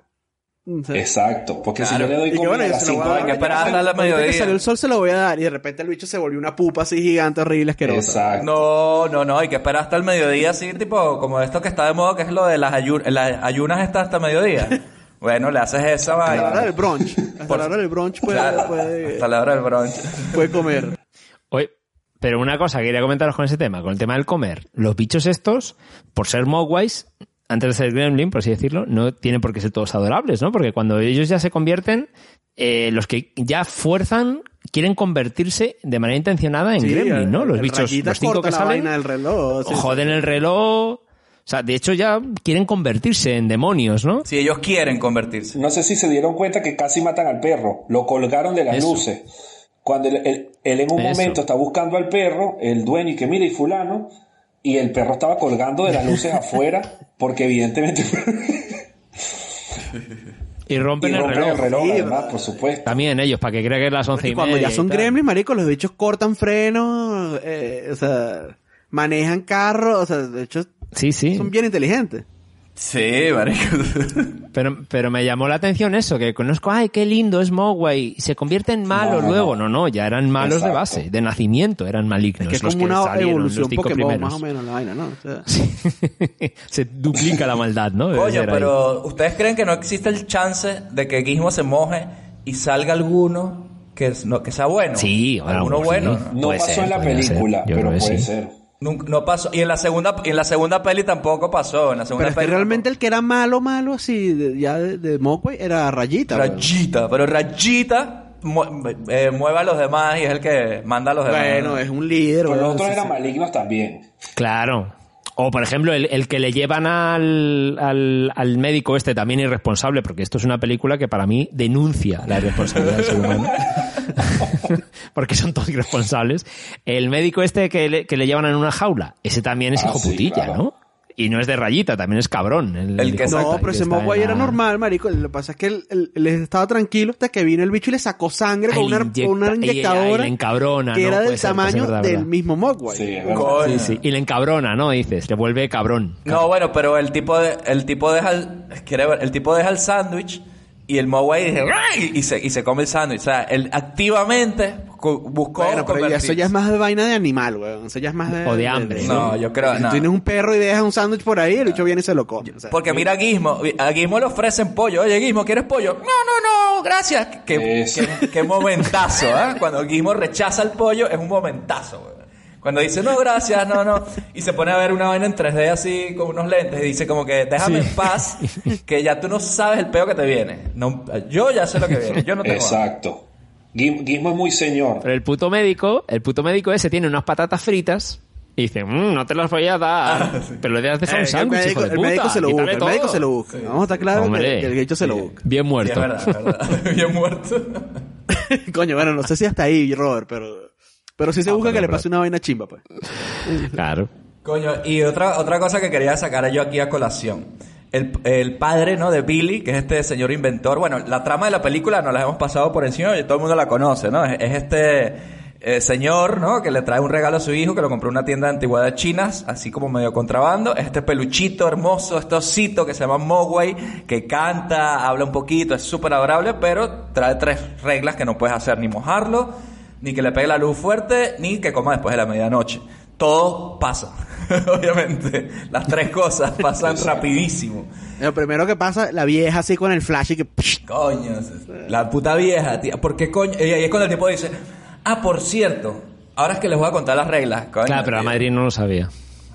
Exacto, porque
Claro.
si yo le doy comida
bueno,
a
yo
las
se lo voy a
5
dar
de
hay que
la
esperar
mañana,
hasta la
ahorita que
mediodía.
salió el sol se lo voy a dar y de repente el bicho se volvió una pupa así gigante, horrible, asquerosa.
Exacto.
No, no, no, hay que esperar hasta el mediodía, así, tipo, como esto que está de moda, que es lo de las, las ayunas está hasta mediodía. bueno, le haces esa
Hasta la hora
vaina.
del brunch. Hasta
Por-
la hora del brunch puede,
Claro,
puede,
hasta la hora del brunch.
puede comer.
Oye, pero una cosa que quería comentaros con ese tema, con el tema del comer. Los bichos estos, por ser mogwais, antes de ser gremlin, por así decirlo, no tienen por qué ser todos adorables, ¿no? Porque cuando ellos ya se convierten, eh, los que ya fuerzan quieren convertirse de manera intencionada en
Sí,
gremlin, ¿no? Los
el
bichos, los cinco que
la
salen,
vaina del reloj. sí,
joden el reloj. O sea, de hecho ya quieren convertirse en demonios, ¿no?
Si ellos quieren convertirse.
No sé si se dieron cuenta que casi matan al perro. Lo colgaron de las
Eso.
luces. Cuando él, él- él en un
Eso.
momento está buscando al perro, el dueño y que mira y fulano, y el perro estaba colgando de las luces afuera, porque evidentemente
Y
y
rompen el
rompen
reloj.
el reloj,
Sí,
además, por supuesto.
También ellos, para que crean que es las once y,
Y cuando
media
ya son gremlins, marico, los bichos cortan frenos, eh, o sea, manejan carros, o sea, de hecho,
Sí, sí.
son bien inteligentes.
Sí, marico.
Pero, pero me llamó la atención eso, que conozco, ay, qué lindo es Mogwai, se convierte en malo
No,
luego.
no.
No, ya eran malos de base, de nacimiento, eran malignos.
que es
los
como una
salieron,
evolución
los cinco
Pokémon,
primeros.
más o menos, la vaina, ¿no? O sea,
se duplica la maldad, ¿no? Debe ahí.
pero ¿ustedes creen que no existe el chance de que Gizmo se moje y salga alguno que, es- no, que sea bueno?
Sí,
alguno bueno.
sí.
¿no?
No pasó
ser,
en la película,
Yo
pero
creo que
puede
sí.
ser.
Nunca- no pasó. Y en la segunda, en la segunda peli tampoco pasó. En la segunda
pero es que
peli
realmente el que era malo, malo, así, de- ya de, de era Rayita.
Rayita, pero Rayita mu- eh, mueve a los demás y es el que manda a los demás.
Bueno, es un líder,
Pero los otros
sí,
eran
sí.
malignos también.
Claro. O, por ejemplo, el, el que le llevan al, al, al médico este también irresponsable, porque esto es una película que para mí denuncia la irresponsabilidad del ser humano. porque son todos irresponsables. El médico este que le, que le llevan en una jaula, ese también es
Ah,
hijo
sí,
putilla,
claro.
¿no? Y no es de rayita, también es cabrón.
El que
hijo
No, pero ese Mogwai era normal, marico. Lo que pasa es que él, él- él estaba tranquilo hasta que vino el bicho y le sacó sangre
Ay,
con una,
inyecta-
una inyectadora
le encabrona,
que
¿no?
era del
ser, puede
tamaño
verdad,
del
verdad.
mismo Mogwai.
Sí.
Sí, sí. Y le encabrona, ¿no? Dices, le vuelve cabrón.
No, bueno, pero el tipo de, el tipo deja el, el tipo deja el sándwich y el Mowai dice "Ay", y se, y se come el sándwich. O sea, él activamente buscó
Bueno, pero ya- eso ya es más de vaina de animal, weón. Eso ya es más de...
O de hambre.
No, yo creo,
Si
no.
tienes un perro y dejas un sándwich por ahí, el bicho viene y se lo come. o sea.
Porque mira a Gizmo, a Gizmo le ofrecen pollo. Oye, Gizmo, ¿quieres pollo? No, no, no, gracias. Qué, qué- qué momentazo, ¿eh? Cuando Gizmo rechaza el pollo es un momentazo, güey. Cuando dice, no, gracias, no, no. Y se pone a ver una vaina en 3D así con unos lentes y dice como que, déjame
Sí.
en paz, que ya tú no sabes el peo que te viene. No, yo ya sé lo que viene. Yo no tengo.
Exacto. Gizmo es muy señor.
Pero el puto médico, el puto médico ese tiene unas patatas fritas y dice, "Mm, no te las voy a dar. Pero le dejado
Eh,
un
el
sándwich,
médico,
hijo de
el médico se lo busca, el médico
todo".
se lo busca. Vamos a estar claros que,
Hombre.
que el bicho se lo busca.
Bien
Sí, es
muerto.
verdad, es verdad. Bien muerto.
Coño, bueno, no sé si hasta ahí, Robert, pero... Pero sí se
Ah,
busca que le pase una vaina chimba, pues.
Claro.
Coño, y otra, otra cosa que quería sacar yo aquí a colación. El, el padre, ¿no? De Billy, que es este señor inventor. Bueno, la trama de la película nos la hemos pasado por encima y todo el mundo la conoce, ¿no? Es, es este eh, señor, ¿no? Que le trae un regalo a su hijo que lo compró en una tienda de antigüedades chinas, así como medio contrabando. Es este peluchito hermoso, este osito que se llama Mogwai, que canta, habla un poquito, es súper adorable, pero trae tres reglas que no puedes hacer, ni mojarlo, ni que le pegue la luz fuerte, ni que coma después de la medianoche. Todo pasa, obviamente. Las tres cosas pasan rapidísimo.
Lo primero que pasa, la vieja así con el flash y que...
Coño, la puta vieja, tía. ¿Por qué coño? Y ahí es cuando el tipo dice, ah, por cierto, ahora es que les voy a contar las reglas. Coño,
Claro, pero la. Madrid no lo sabía.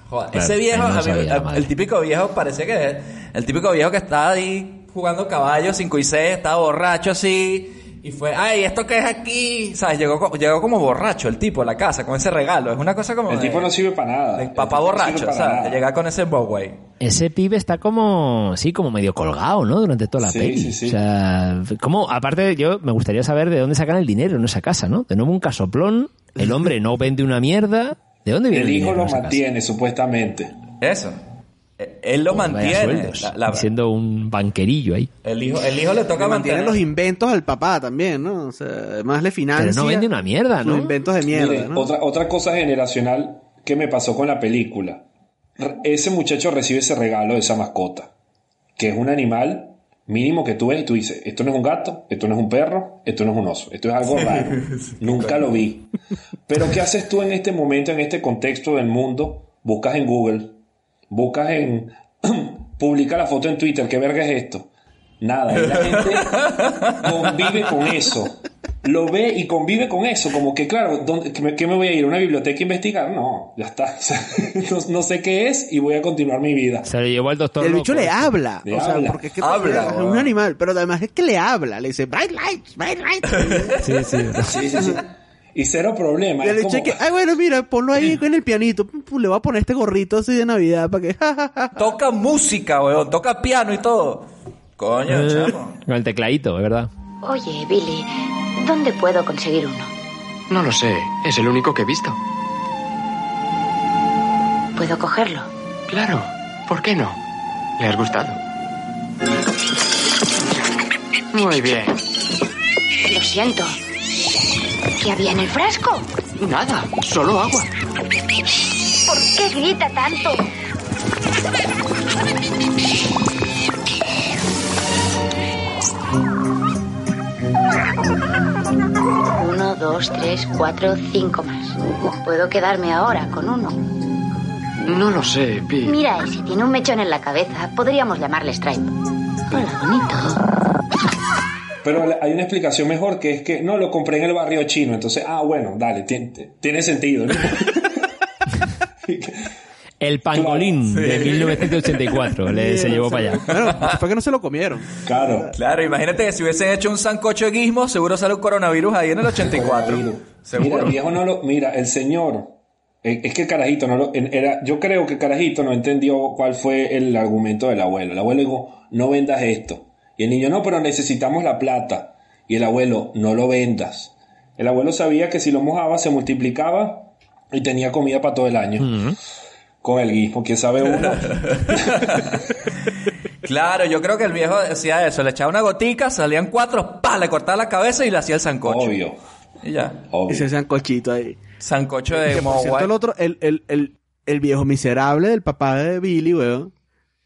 Joder,
Claro,
ese viejo,
no
mí- el- típico viejo parece que es el típico viejo que está ahí jugando caballo 5 y 6, estaba borracho así. Y fue, ay, ¿esto qué es aquí? ¿Sabes? Llegó, llegó como borracho el tipo a la casa con ese regalo. Es una cosa como.
El
de-
tipo no sirve para nada.
de
El
papá
no
borracho,
para
¿sabes? De llegar con ese Bowway.
Ese pibe está como, sí, como medio colgado, ¿no? Durante toda la
Sí,
peli.
sí, sí.
O sea, como, aparte, yo me gustaría saber de dónde sacan el dinero en esa casa, ¿no? De nuevo un casoplón, el hombre no vende una mierda. ¿De dónde viene
El
el,
hijo
dinero
lo
casa?
mantiene, supuestamente.
Eso. Eh, Él lo
Vaya
mantiene. La- la-
siendo un banquerillo ahí.
el, hijo, el hijo le toca
mantiene
mantener.
los inventos al papá también, ¿no? O sea, además le financia...
Pero no vende una mierda,
Los
¿no?
inventos de mierda,
Mire,
¿no?
otra, otra cosa generacional que me pasó con la película. Ese muchacho recibe ese regalo de esa mascota, que es un animal mínimo que tú ves y tú dices, esto no es un gato, esto no es un perro, esto no es un oso, esto es algo raro. Nunca lo vi. Pero ¿qué haces tú en este momento, en este contexto del mundo? Buscas en Google, buscas en... publica la foto en Twitter, ¿qué verga es esto? Nada, y la gente convive con eso. Lo ve y convive con eso. Como que, claro, ¿dónde, qué, me, qué me voy a ir? ¿A una biblioteca a investigar? No, ya está. O sea, no, no sé qué es y voy a continuar mi vida.
Se lo llevó al doctor
el bicho
loco.
le habla.
Le
o sea,
habla.
porque es que
Habla,
es un animal, pero además es que le habla. Le dice, bright lights, bright lights.
Sí, sí.
Sí, sí, sí. Y cero problema.
Y
es
le
como-
dice que, ah, bueno, mira, ponlo ahí en el pianito. Le voy a poner este gorrito así de Navidad para que.
Toca música, weón. Toca piano y todo. Coño,
Eh,
chamo.
Con el tecladito, es verdad.
Oye, Billy, ¿dónde puedo conseguir uno?
No lo sé, es el único que he visto.
¿Puedo cogerlo?
Claro, ¿por qué no? ¿Le has gustado? Muy bien.
Lo siento. ¿Qué había en el frasco?
Nada, solo agua.
¿Por qué grita tanto? Uno, dos, tres, cuatro, cinco más. ¿Puedo quedarme ahora con uno?
No lo sé, Pi.
Mira, ese tiene un mechón en la cabeza. Podríamos llamarle Stripe. Hola, bonito.
Pero hay una explicación mejor que es que no lo compré en el barrio chino. Entonces, ah, bueno, dale, ti- tiene sentido. ¿no?
El pangolín de 1984 le, se llevó para allá.
Bueno, fue que no se lo comieron.
claro.
Claro, imagínate que si hubiesen hecho un sancocho de guismo, seguro sale un coronavirus ahí en el 84.
Mira,
Seguro.
el viejo no lo. Mira, el señor. eh, Es que el carajito no lo. Era, yo creo que el carajito no entendió cuál fue el argumento del abuelo. El abuelo dijo: No vendas esto. Y el niño: No, pero necesitamos la plata. Y el abuelo: No lo vendas. El abuelo sabía que si lo mojaba se multiplicaba y tenía comida para todo el año. Con el guismo, quién sabe uno.
Claro, yo creo que el viejo decía eso. Le echaba una gotica, salían cuatro, pa, le cortaba la cabeza y le hacía el sancocho.
Obvio.
Y ya.
Y
Obvio.
se hacían cochito ahí.
Sancocho de
cierto, el
Mogwai.
otro, el, el, el, el viejo miserable del papá de Billy, weón,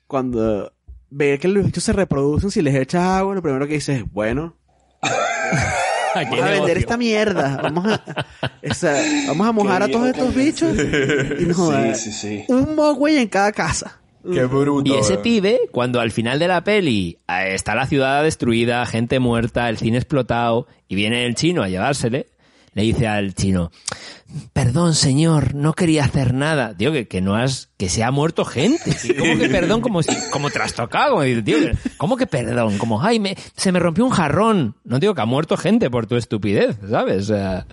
cuando ve que los bichos se reproducen, si les echas agua, lo primero que dice es, bueno, vamos a vender esta mierda, vamos a, esa- vamos a mojar a todos estos bichos y no
Sí,
jodas,
sí, sí.
un mogwai en cada casa.
Qué bruto.
Y ese pibe, cuando al final de la peli eh, está la ciudad destruida, gente muerta, el cine explotado, y viene el chino a llevársele, le dice al chino, perdón señor, no quería hacer nada. Tío, que, que no has, que se ha muerto gente. Sí, ¿Cómo que perdón? Como, si- como trastocado. Como tío, ¿cómo que perdón? Como, ay, me, se me rompió un jarrón. No digo que ha muerto gente por tu estupidez, ¿sabes? O sea,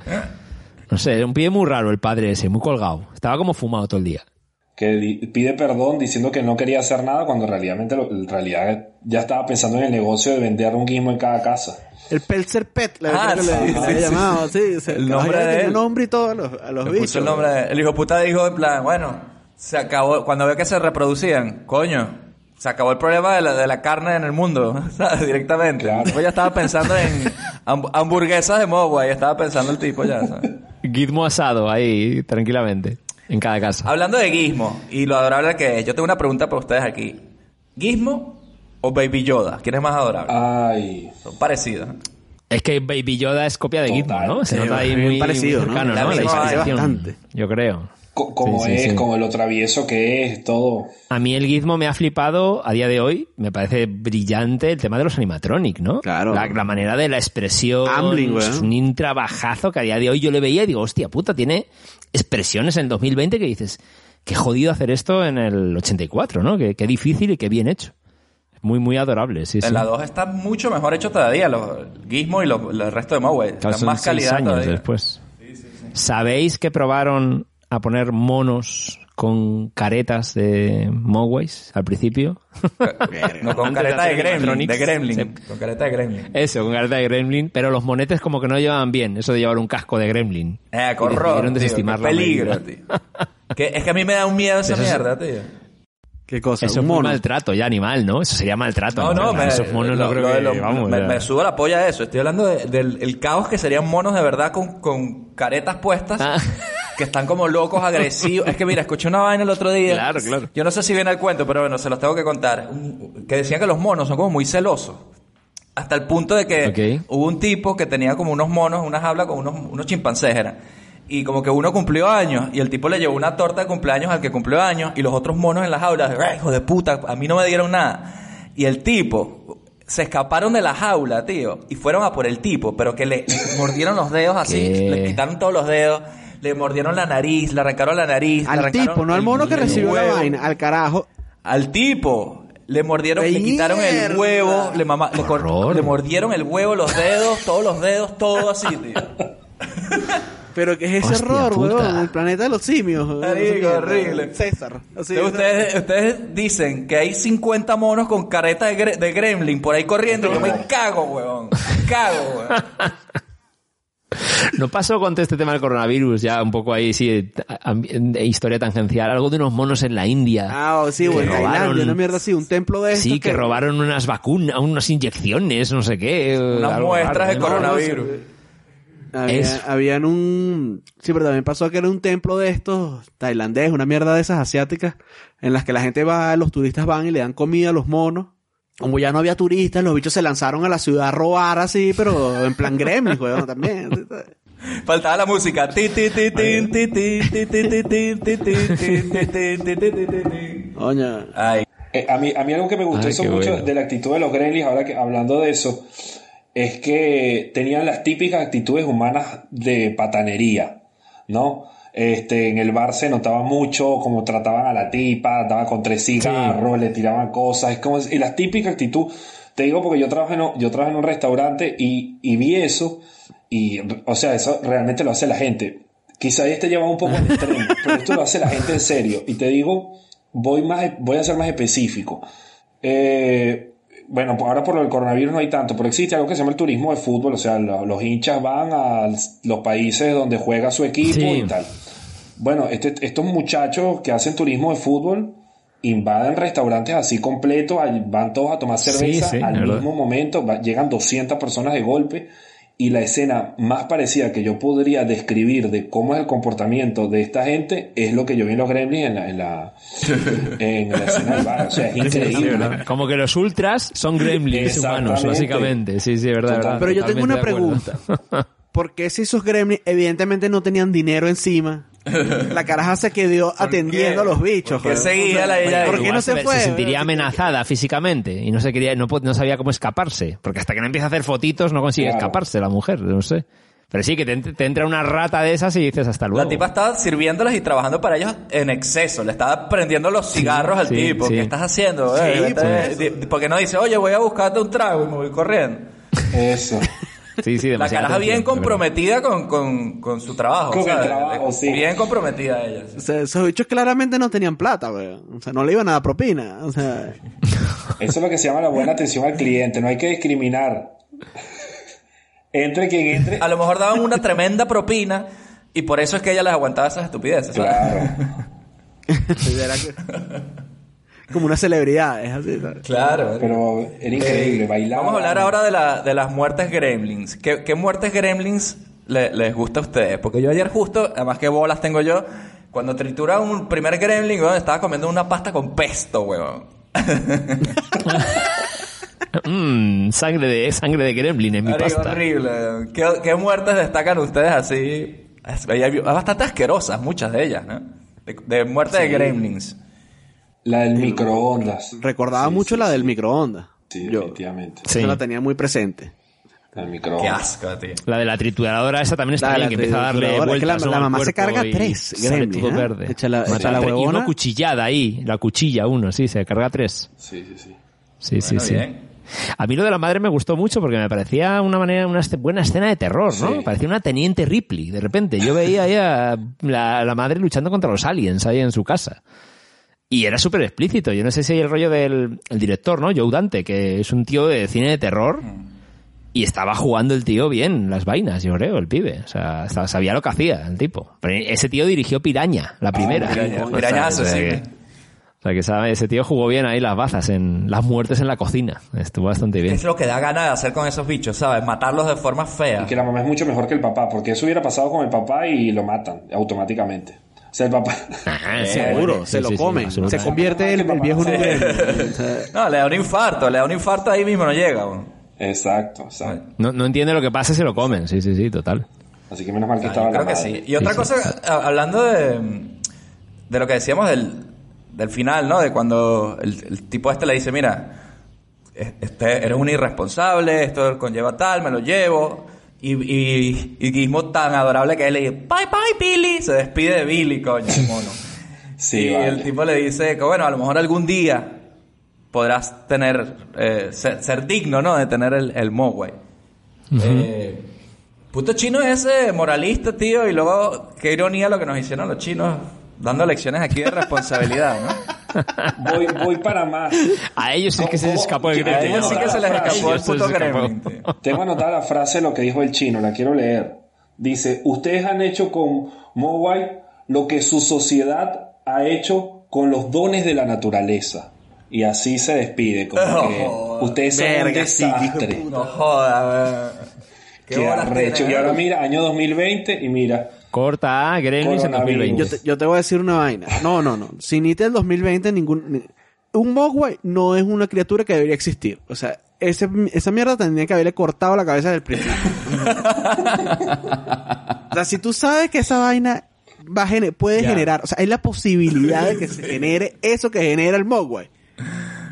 no sé, un pibe muy raro el padre ese, muy colgado. Estaba como fumado todo el día.
que pide perdón diciendo que no quería hacer nada cuando realmente en realidad ya estaba pensando en el negocio de vender un guismo en cada casa.
El Pelzer Pet, la
Ah,
verdad que le,
sí,
le
sí,
había
sí,
llamado, sí.
El nombre de
tenía
él.
un nombre y todo a los, a los
Le
bichos.
puso el nombre de- El hijo puta dijo en plan, bueno, se acabó, cuando veo que se reproducían, coño, se acabó el problema de la, de la carne en el mundo, ¿sabes? Directamente. El tipo ya estaba pensando en hamb- hamburguesas de Mogwai, estaba pensando el tipo ya, ¿sabes?
Gizmo asado ahí, tranquilamente, en cada casa.
Hablando de Gizmo y lo adorable que es, yo tengo una pregunta para ustedes aquí. ¿Gizmo o Baby Yoda? ¿Quién es más adorable?
Ay.
Son parecidos.
Es que Baby Yoda es copia de Gizmo, ¿no? Se
Sí,
nota ahí muy,
parecido,
muy
¿no?
cercano,
La
¿no? La distinción,
Bastante.
Yo creo.
Co- como
Sí, sí,
es,
sí.
como lo travieso que es, todo.
A mí el Gizmo me ha flipado a día de hoy. Me parece brillante el tema de los animatronic, ¿no?
Claro.
La, la manera de la expresión.
Ambling, güey.
es un trabajazo que a día de hoy yo le veía y digo, hostia puta, tiene expresiones en el 2020 que dices, qué jodido hacer esto en el 84, ¿no? Qué, qué difícil y qué bien hecho. Muy, muy adorable, sí, sí.
En la 2 está mucho mejor hecho todavía, los Gizmo y los, el resto de Mogwai.
Claro,
Están
son
más
seis
calidad
años
todavía.
después. ¿Sabéis que probaron a poner monos con caretas de Mogways al principio?
No, con
de
careta de Gremlin,
animatronics.
de Gremlin.
Sí.
Con careta de Gremlin.
Eso, con careta de Gremlin, pero los monetes como que no llevaban bien, eso de llevar un casco de Gremlin.
Eh, horror, tío,
desestimar
qué
la
peligro, tío. Que- es que a mí me da un miedo esa mierda, tío.
¿Qué cosa?
Eso
un
es muy
mono.
maltrato ya animal, ¿no? Eso sería maltrato.
No, no, me,
esos monos
lo-
no creo
lo de
que,
los-
vamos,
me, subo la polla a eso. Estoy hablando de- del el caos que serían monos de verdad con, con caretas puestas.
Ah.
Que están como locos, agresivos. Es que mira, escuché una vaina el otro día.
Claro, claro.
Yo no sé si viene al cuento, pero bueno, se los tengo que contar. Que decían que los monos son como muy celosos. Hasta el punto de que hubo un tipo que tenía como unos monos, una jaula con unos, unos chimpancés eran. Y como que uno cumplió años y el tipo le llevó una torta de cumpleaños al que cumplió años y los otros monos en la jaula, "Ay, hijo de puta, a mí no me dieron nada. Y el tipo se escaparon de la jaula, tío, y fueron a por el tipo, pero que le, mordieron los dedos así,
¿Qué?
le quitaron todos los dedos, le mordieron la nariz, le arrancaron la nariz, le
Al
arrancaron
tipo, no al
el-
mono que recibió la vaina, al carajo.
Al tipo. Le mordieron, le
¡Ay,
quitaron el huevo, le, mama- le, cor-
horror!
le mordieron el huevo, los dedos, todos los dedos, todo así, tío.
Pero que es ese
Hostia
error,
puta.
weón. El planeta de los simios. weón.
Marico, horrible.
César. Así,
Entonces, ustedes, ustedes dicen que hay 50 monos con careta de, gre- de gremlin por ahí corriendo. Yo me cago, huevón. Me cago, huevón.
No pasó con todo este tema del coronavirus, ya un poco ahí, sí, a- historia tangencial. Algo de unos monos en la India.
Ah, sí, güey.
que
Tailandia,
robaron-
una mierda así, un templo de estos
Sí, que robaron unas vacunas, unas inyecciones, no sé qué.
Unas
algo
muestras
raro,
de
¿no?
coronavirus.
Había,
Eso.
Habían un... Sí, pero también pasó que era un templo de estos tailandés, una mierda de esas asiáticas, en las que la gente va, los turistas van y le dan comida a los monos. Como ya no había turistas, los bichos se lanzaron a la ciudad a robar así, pero en plan gremlin, weón, también.
Faltaba la música.
Oña.
Ay.
Eh, a, mí, a mí algo que me gustó
Ay,
eso mucho
bueno.
de la actitud de los gremlins, ahora que hablando de eso, es que tenían las típicas actitudes humanas de patanería, ¿no? Este, en el bar se notaba mucho como trataban a la tipa, andaba con tres cigarros, le tiraban cosas, es como, y la típica actitud, te digo porque yo trabajo en, un- yo trabajo en un restaurante y, y vi eso, y, o sea, eso realmente lo hace la gente. Quizá este lleva un poco al extremo, pero esto lo hace la gente en serio. Y te digo, voy, más, voy a ser más específico. Eh, bueno, pues ahora por del coronavirus no hay tanto, pero existe algo que se llama el turismo de fútbol, o sea, lo- los hinchas van a los países donde juega su equipo
Sí.
y tal. Bueno, este- estos muchachos que hacen turismo de fútbol invaden restaurantes así completos, van todos a tomar cerveza
sí,
al mismo momento, llegan 200 personas de golpe y la escena más parecida que yo podría describir de cómo es el comportamiento de esta gente es lo que yo vi en los Gremlins en la, en la, en la escena del bar. O sea, es
Sí, sí,
increíble.
Como que los ultras son gremlins humanos, básicamente. Sí, sí, verdad, verdad.
Pero yo tengo una pregunta. ¿Por qué si esos gremlins evidentemente no tenían dinero encima? La caraja se quedó atendiendo a los bichos.
¿Por qué
joder.
seguía la ella
¿Por
ahí?
qué
Igual
no se fue?
Se sentiría amenazada físicamente y no se quería, no, no sabía cómo escaparse. Porque hasta que no empieza a hacer fotitos no consigue
Claro.
escaparse la mujer, no sé. Pero sí, que te, te entra una rata de esas y dices hasta luego.
La tipa estaba sirviéndolas y trabajando para ellos en exceso. Le estaba prendiendo los cigarros al
sí,
tipo.
sí.
¿Qué estás haciendo? eh?
Pues.
Porque no dice, oye, voy a buscarte un trago y me voy corriendo.
Eso.
Sí, sí,
La caraja bien comprometida con, con, con su trabajo.
Con el
¿sabes?
trabajo, sí.
Bien comprometida ella.
O sea, esos bichos claramente no tenían plata, weón. O sea, no le iban a dar propina. O sea,
Eso es lo que se llama la buena atención al cliente. No hay que discriminar. Entre quien entre.
A lo mejor daban una tremenda propina y por eso es que ella les aguantaba esas estupideces. ¿sabes?
Claro.
Como una celebridad, es así. ¿sabes?
Claro.
Pero era increíble, bailaba.
Vamos a hablar ahora de, la, de las muertes gremlins. ¿Qué, qué muertes gremlins le- les gusta a ustedes? Porque yo ayer justo, además que bolas tengo yo, cuando tritura un primer gremlin, weón, estaba comiendo una pasta con pesto, weón.
Mm, sangre de sangre de gremlin en mi
Marico,
pasta.
horrible. ¿Qué, qué muertes destacan ustedes así? Es, hay- hay bastante asquerosas, muchas de ellas, ¿no? De, de muerte de
Sí.
gremlins.
La del microondas.
Recordaba
Sí,
mucho
sí,
la
sí.
del microondas.
Sí,
Yo
definitivamente.
Sí.
esa la tenía muy presente.
La del
Qué
microondas.
asco, tío.
La de la trituradora esa también está
La
bien,
la
que empieza a darle
es que la-
vueltas
la mamá se carga tres gremlins, ¿eh?
verde.
Echa la- echa.
Y una cuchillada ahí, la cuchilla uno, sí, se carga tres.
Sí, sí, sí.
Sí, sí,
Bueno,
sí.
bien.
A mí lo de la madre me gustó mucho porque me parecía una manera, una buena escena de terror, ¿no?
Sí.
Parecía una teniente Ripley. De repente yo veía ahí a la, la madre luchando contra los aliens ahí en su casa. Y era súper explícito. Yo no sé si hay el rollo del el director, ¿no? Joe Dante, que es un tío de cine de terror. Y estaba jugando el tío bien las vainas, yo creo, el pibe. O sea, sabía lo que hacía el tipo. Pero ese tío dirigió Piraña, la primera.
Piraña,
O sea,
Piraña
o sea que- o sea, que sabe- ese tío jugó bien ahí las bazas, en las muertes en la cocina. Estuvo bastante bien.
Es lo que da ganas de hacer con esos bichos, ¿sabes? Matarlos de forma fea.
Y que la mamá es mucho mejor que el papá, porque eso hubiera pasado con el papá y lo matan automáticamente. O sea, el papá.
Ajá,
Seguro,
sí,
se
sí,
lo
sí,
comen. se convierte el, el viejo en un gremlin. O sea,
No, le da un infarto, le da un infarto ahí mismo, no llega.
Exacto, exacto.
No, no entiende lo que pasa y se lo comen. Sí, sí, sí, total.
Así que menos mal que
Ah,
estaba
yo
la
creo que
madre.
sí. Y otra
Sí,
cosa, hablando de, de lo que decíamos del, del final, ¿no? De cuando el, el tipo este le dice, mira, es- este, eres un irresponsable, esto conlleva tal, me lo llevo. Y, y, y Gizmo tan adorable que él le dice, bye bye Billy, se despide de Billy, coño, mono.
Sí,
y
vale.
el tipo le dice que bueno, a lo mejor algún día podrás tener, eh, ser, ser digno, ¿no? De tener el, el Mogwai. Eh, puto chino ese, moralista, tío, y luego, qué ironía lo que nos hicieron los chinos, dando lecciones aquí de responsabilidad, ¿no?
Voy, voy para más.
A ellos sí que se les escapó el
A
gremlin.
ellos
sí que se les
A
escapó el puto gremlin.
Tengo anotada la frase de lo que dijo el chino, la quiero leer. Dice, ustedes han hecho con Mowai lo que su sociedad ha hecho con los dones de la naturaleza. Y así se despide, como que ustedes son un
verga, sí, de
desastre.
No jodas, weón.
Qué arrecho.
tiene,
Y ahora mira, año 2020 y mira,
Corta a Gremlins en
Coronavirus.
2020.
yo, te, yo te voy a decir una vaina. No, no, no. Sin ni del 2020, ningún. ni- un Mogwai no es una criatura que debería existir. O sea, ese, esa mierda tendría que haberle cortado la cabeza del principio. o sea, si tú sabes que esa vaina va a gener- puede
Ya.
generar, o sea, hay la posibilidad de que se genere eso que genera el Mogwai.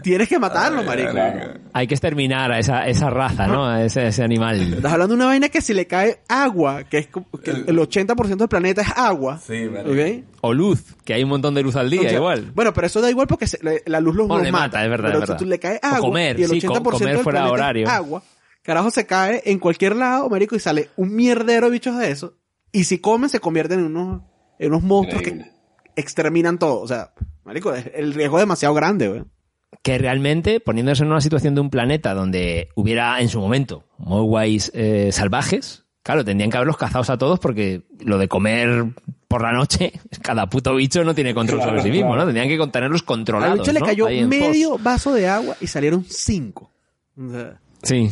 Tienes que matarlo, marico.
claro.
Hay que exterminar a esa, esa raza, ¿no? A ese, ese animal.
Estás hablando de una vaina que si le cae agua, que es como- que el 80% del planeta es agua.
Sí, marico.
¿ok?
O luz, que hay un montón de luz al día,
O sea,
igual.
Bueno, pero eso da igual porque se- la, la luz los,
le mata, es verdad,
Pero
es verdad.
si tú le caes
O
agua
comer,
y el
sí,
80%
co- comer
del
fuera de
planeta
horario.
es agua, carajo se cae en cualquier lado, marico, y sale un mierdero de bichos de eso. Y si comen, se convierten en unos, en unos monstruos
Increíble.
que exterminan todo. O sea, marico, el riesgo es demasiado grande, güey.
Que realmente, poniéndose en una situación de un planeta donde hubiera en su momento Mogwais eh, salvajes, claro, tendrían que haberlos cazados a todos porque lo de comer por la noche, cada puto bicho no tiene control
Claro,
sobre sí mismo,
claro.
¿no? Tendrían que contenerlos
Al
controlados.
bicho le
¿no?
cayó medio vaso de agua y salieron cinco.
Sí.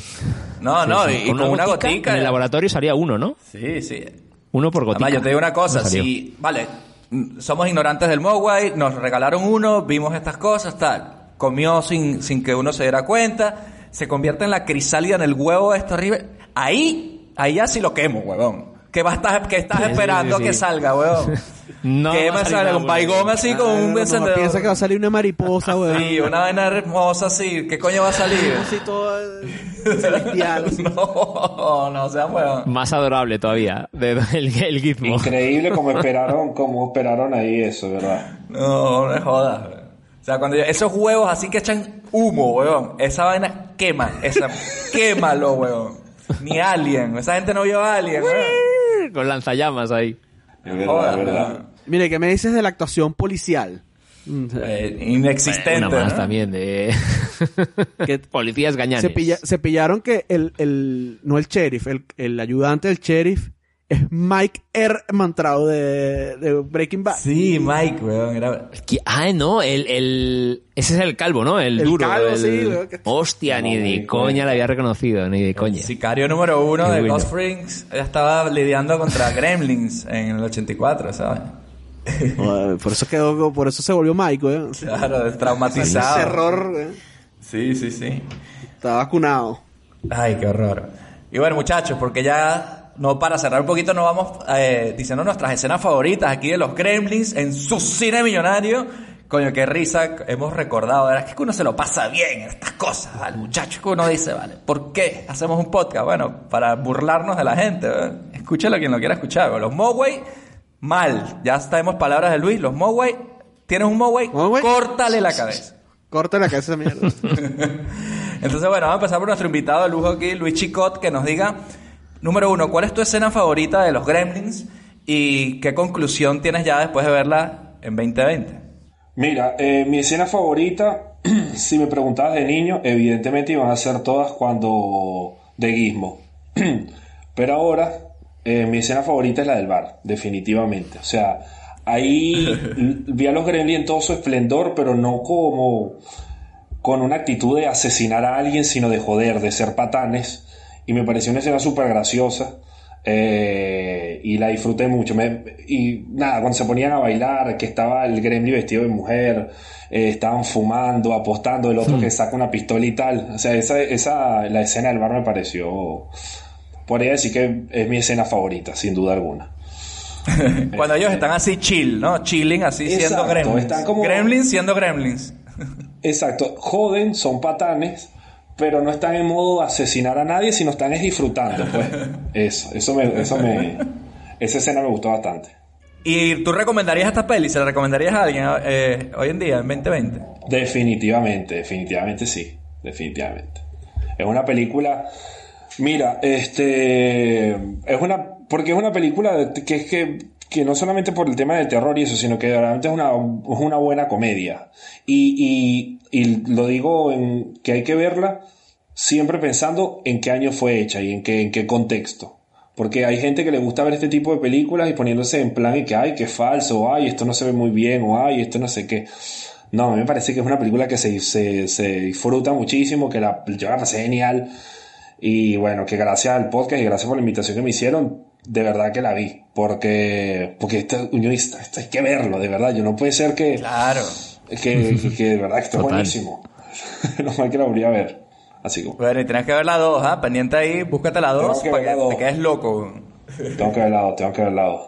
No, no,
Sí,
y,
sí.
y con una gotica.
En el laboratorio salía uno, ¿no?
Sí, sí.
Uno por gotica.
Además, yo te digo una cosa,
Salió.
si, vale, mm, somos ignorantes del Mogwai, nos regalaron uno, vimos estas cosas, tal, comió sin, sin que uno se diera cuenta, se convierte en la crisálida en el huevo este horrible, ahí, ahí ya sí lo quemo, huevón. ¿Qué, va a estar, qué estás
Sí,
esperando
sí,
que salga, huevón?
No
que
va a
me
salir
sale
nada
un paigón así con
ah,
un
no,
encendedor.
piensa que va a salir una mariposa, güey.
Sí, una vaina hermosa así, ¿qué coño va a salir?
Así todo eh, celestial. así.
no, no sea huevón.
Más adorable todavía, de, el, el gizmo.
Increíble como esperaron, como esperaron ahí eso, ¿verdad?
No, no me jodas. O sea, cuando yo- esos huevos así que echan humo, weón, esa vaina quema, esa, quémalo, weón. Ni Alien, esa gente no vio Alien, weón.
Con lanzallamas ahí.
Es verdad, verdad.
Mire, ¿qué me dices de la actuación policial? Mm,
Eh, inexistente.
Una más
¿no?
también de
Que
policías gañanes.
se, pilla- se pillaron que el, el, no el sheriff, el, el ayudante del sheriff es Mike Ehrmantraut de, de Breaking Bad.
Sí, Mike, weón. Era...
¿Qui- Ah, no, el, el... Ese es el calvo, ¿no? El,
El
duro.
calvo,
el-
sí, weón, que-
Hostia, ni de coña le había reconocido, ni de coña.
Sicario número uno
Qué
de
bueno.
Ghost Springs. Ella estaba lidiando contra Gremlins en el 84, ¿sabes?
Joder, Por eso quedó, por eso se volvió Mike, weón.
Claro, traumatizado.
Ese error, weón.
Sí, sí, sí.
Está vacunado.
Ay, qué horror. Y bueno, muchachos, porque ya, no para cerrar un poquito, nos vamos eh, diciendo nuestras escenas favoritas aquí de los Gremlins en su cine millonario. Coño, qué risa hemos recordado. ¿verdad? Es que uno se lo pasa bien en estas cosas, ¿vale? Muchachos, que uno dice, ¿vale? ¿Por qué hacemos un podcast? Bueno, para burlarnos de la gente, ¿verdad? Escúchalo quien lo quiera escuchar. ¿verdad? Los Moway, mal. Ya sabemos palabras de Luis. Los Moway, ¿tienes un Moway? Córtale la cabeza.
Corta la cabeza mierda.
Entonces, bueno, vamos a empezar por nuestro invitado de lujo aquí, Luis Chicot, que nos diga, número uno, ¿cuál es tu escena favorita de los Gremlins? Y qué conclusión tienes ya después de verla en 2020.
Mira, eh, mi escena favorita, si me preguntabas de niño, evidentemente iban a ser todas cuando de Gizmo. Pero ahora, eh, mi escena favorita es la del bar, definitivamente. O sea, ahí vi a los Gremlins en todo su esplendor, pero no como con una actitud de asesinar a alguien, sino de joder, de ser patanes. Y me pareció una escena súper graciosa. eh, y la disfruté mucho. Me- y nada, cuando se ponían a bailar, que estaba el gremlin vestido de mujer, eh, estaban fumando, apostando, el otro que saca una pistola y tal. O sea, esa, esa, la escena del bar me pareció. Podría decir que es mi escena favorita, sin duda alguna.
Cuando ellos están así chill, ¿no? Chilling, así siendo Gremlins.
están como-
Gremlins siendo Gremlins.
Exacto, joden, son patanes, pero no están en modo asesinar a nadie, sino están es disfrutando, pues. Eso, eso me, eso me, esa escena me gustó bastante.
¿Y tú recomendarías esta peli? ¿Se la recomendarías a alguien eh, hoy en día, en 2020?
Definitivamente, definitivamente sí, definitivamente. Es una película, mira, este, es una, porque es una película de- que es que, que no solamente por el tema del terror y eso, sino que realmente es una, es una buena comedia. Y, y, y lo digo en que hay que verla siempre pensando en qué año fue hecha y en qué, en qué contexto. Porque hay gente que le gusta ver este tipo de películas y poniéndose en plan y que, ay, que falso, o ay, esto no se ve muy bien, o ay, esto no sé qué. No, a mí me parece que es una película que se, se, se disfruta muchísimo, que la, yo la pasé genial. Y bueno, que gracias al podcast y gracias por la invitación que me hicieron, de verdad que la vi. Porque, porque esto, yo- esto, esto hay que verlo, de verdad. Yo no puede ser que,
Claro.
que, que, que de verdad que esto es
Total.
buenísimo. no mal que la volví a ver. Así que
Bueno, y tienes que ver la 2, ¿ah? Pendiente ahí, búscate la 2
que
para que te quedes loco.
tengo que ver la dos, tengo que ver la dos.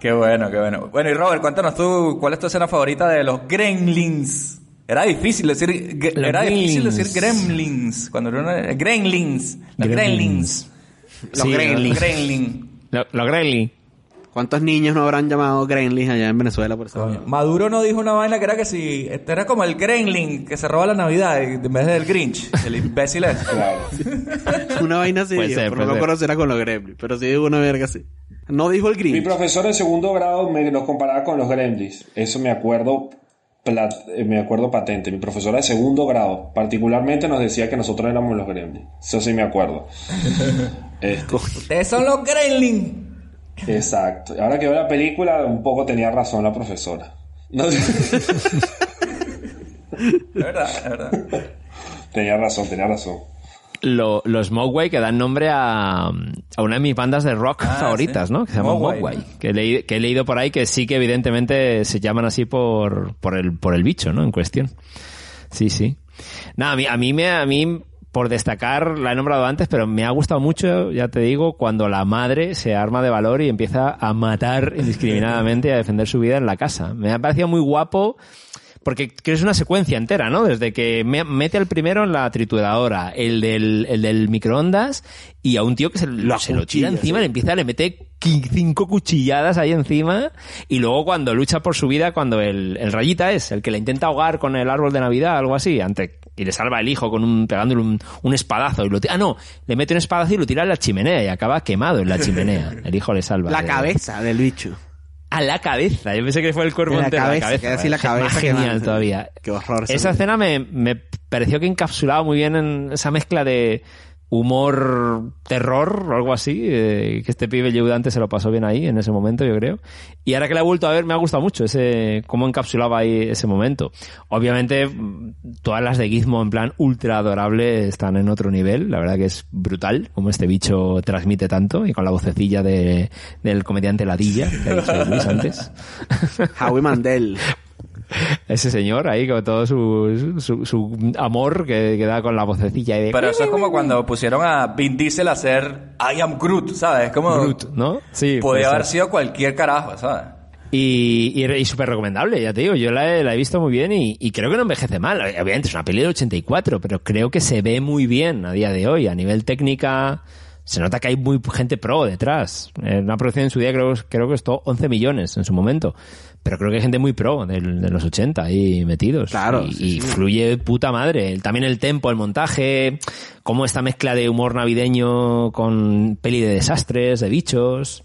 Qué bueno, qué bueno. Bueno, y Robert, cuéntanos tú, ¿cuál es tu escena favorita de los Gremlins? Era difícil decir,
Los
era difícil
Gremlins.
decir Gremlins, cuando era una- Gremlins, los Gremlins, los
Sí,
Gremlins,
los-
Gremlin.
Lo, lo Gremlin.
¿Cuántos niños no habrán llamado Gremlins allá en Venezuela por eso?
Maduro no dijo una vaina que era que si, este era como el Gremlin que se roba la Navidad y- en vez del Grinch, el imbécil ese.
Claro.
Una vaina así, dijo,
ser,
pero no me
ser.
acuerdo si era con los Gremlins, pero sí digo una verga así. No dijo el
Mi
Grinch.
profesor de segundo grado me los comparaba con los Gremlins. Eso me acuerdo, plat- eh, me acuerdo patente. Mi profesora de segundo grado, particularmente, nos decía que nosotros éramos los Gremlins. Eso sí me acuerdo. Este,
Ustedes son los Gremlin.
Exacto. Ahora que veo la película, un poco tenía razón la profesora. No,
Es verdad, es verdad.
tenía razón, tenía razón.
Lo- los Mogwai que dan nombre a, a una de mis bandas de rock
Ah,
favoritas,
sí.
¿no? Que se llama
Mogwai.
Mogwai. Que, que he leído por ahí que sí que evidentemente se llaman así por, por, el, por el bicho, ¿no? En cuestión. Sí, sí. Nada, a mí, a mí me, a mí, por destacar, la he nombrado antes, pero me ha gustado mucho, ya te digo, cuando la madre se arma de valor y empieza a matar indiscriminadamente y a defender su vida en la casa. Me ha parecido muy guapo porque creo que es una secuencia entera, ¿no? Desde que me- mete al primero en la trituradora, el del, el del microondas y a un tío que se, lo, se lo tira encima,
sí.
le empieza, le mete cinco cuchilladas ahí encima y luego cuando lucha por su vida, cuando el, el rayita es el que le intenta ahogar con el árbol de Navidad, algo así, antes y le salva el hijo con un, pegándole un, un espadazo y lo tira, ah no, le mete un espadazo y lo tira en la chimenea y acaba quemado en la chimenea. El hijo le salva.
La
de-
cabeza del bicho.
A la cabeza. Yo pensé que fue el cuerpo
la
entero.
cabeza,
la cabeza.
así la
Más
cabeza
genial todavía.
Qué horror.
Esa escena me, me pareció que encapsulaba muy bien en esa mezcla de, humor terror o algo así, eh, que este pibe ayudante se lo pasó bien ahí en ese momento, yo creo. Y ahora que la he vuelto a ver, me ha gustado mucho ese cómo encapsulaba ahí ese momento. Obviamente, todas las de Gizmo en plan ultra adorable están en otro nivel, la verdad que es brutal como este bicho transmite tanto y con la vocecilla de, del comediante Ladilla, que ha dicho Luis antes.
Howie Mandel.
Ese señor ahí con todo su, su, su amor que, que da con la vocecilla. Y de...
Pero eso es como cuando pusieron a Vin Diesel a hacer I am Groot, ¿sabes? Como
Groot, ¿no? Sí. puede
haber sido cualquier carajo, ¿sabes?
Y, y, y súper recomendable, ya te digo, yo la he, la he visto muy bien y, y creo que no envejece mal. Obviamente es una peli de 84, pero creo que se ve muy bien a día de hoy. A nivel técnica, se nota que hay muy gente pro detrás. Eh, Una producción en su día creo, creo que costó 11 millones en su momento. Pero creo que hay gente muy pro del- de, los 80 ahí metidos.
Claro,
Y,
sí,
y
sí.
fluye puta madre. También el tempo, el montaje, como esta mezcla de humor navideño con peli de desastres, de bichos.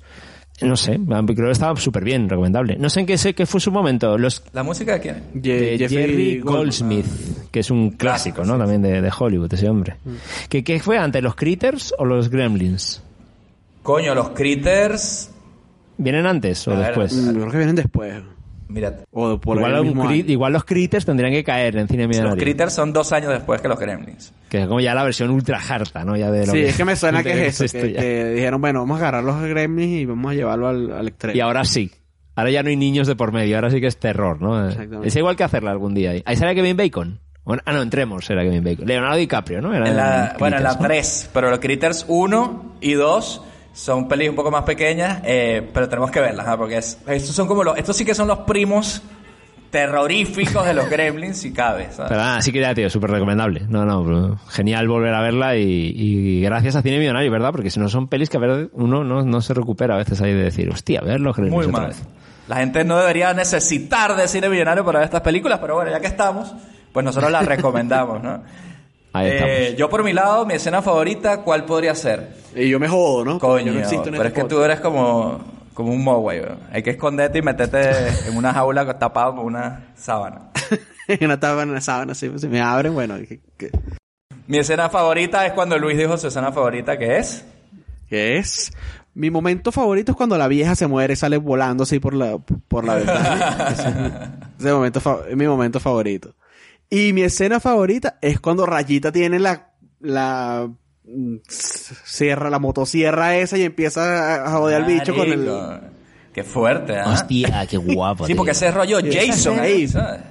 No sé, creo que estaba súper bien, recomendable. No sé en qué, sé, qué fue su momento. Los
¿La música de quién?
de
Jeffrey
Jerry
Goldman.
Goldsmith, que es un clásico, ¿no? También de, de Hollywood, ese hombre. ¿Qué, ¿Qué fue antes, los Critters o los Gremlins?
Coño, los Critters...
¿Vienen antes o
ver,
después?
Mm, Creo que vienen después.
Mira,
O por
igual,
mismo
cri- igual los Critters tendrían que caer en cine
los. Critters son dos años después que los Gremlins.
Que es como ya la versión ultra harta, ¿no? Ya de lo
Sí, es que me suena que es eso.
esto
Que, que dijeron, bueno, vamos a agarrar los gremlins y vamos a llevarlo al, al extremo.
Y ahora sí. Ahora ya no hay niños de por medio, ahora sí que es terror, ¿no?
Exactamente.
Es igual que hacerla algún día. Ahí sale Kevin Bacon. Bueno, ah, no, entremos, era Kevin Bacon. Leonardo DiCaprio, ¿no? Era
En la,
en
bueno, en la
Critters, ¿no?
3, pero los Critters 1 y 2 son pelis un poco más pequeñas, eh, pero tenemos que verlas, ¿ah? porque es- estos son como los, estos sí que son los primos terroríficos de los Gremlins, si cabe, ¿sabes?
Pero nada, sí que ya, tío, súper recomendable. No, no, pero genial volver a verla y, y gracias a Cine Millonario, ¿verdad? Porque si no son pelis que a ver, uno no, no se recupera a veces ahí de decir, hostia, verlo,
Muy
otra
mal.
vez.
La gente no debería necesitar de cine millonario para ver estas películas, pero bueno, ya que estamos, pues nosotros las recomendamos, ¿no?
Ahí
Eh, yo por mi lado, mi escena favorita, ¿cuál podría ser?
Y yo me jodo, ¿no? Porque
Coño,
yo no existo en
pero
este
es que tú eres como, como un mogwai, weón. Hay que esconderte y meterte en una jaula tapado con una sábana.
en una en una sábana, así, si me abren, bueno, ¿qué, qué,
Mi escena favorita es cuando Luis dijo su escena favorita, que es...
qué es? Mi momento favorito es cuando la vieja se muere y sale volando así por la, por la ventana. Ese es mi, ese momento mi momento favorito. Y mi escena favorita es cuando Rayita tiene la, la, mm, sierra, la motosierra esa y empieza a joder al bicho con el...
Qué fuerte, ¿ah?
Hostia, qué guapo.
Sí, porque ese rollo Jason ahí, ¿sabes?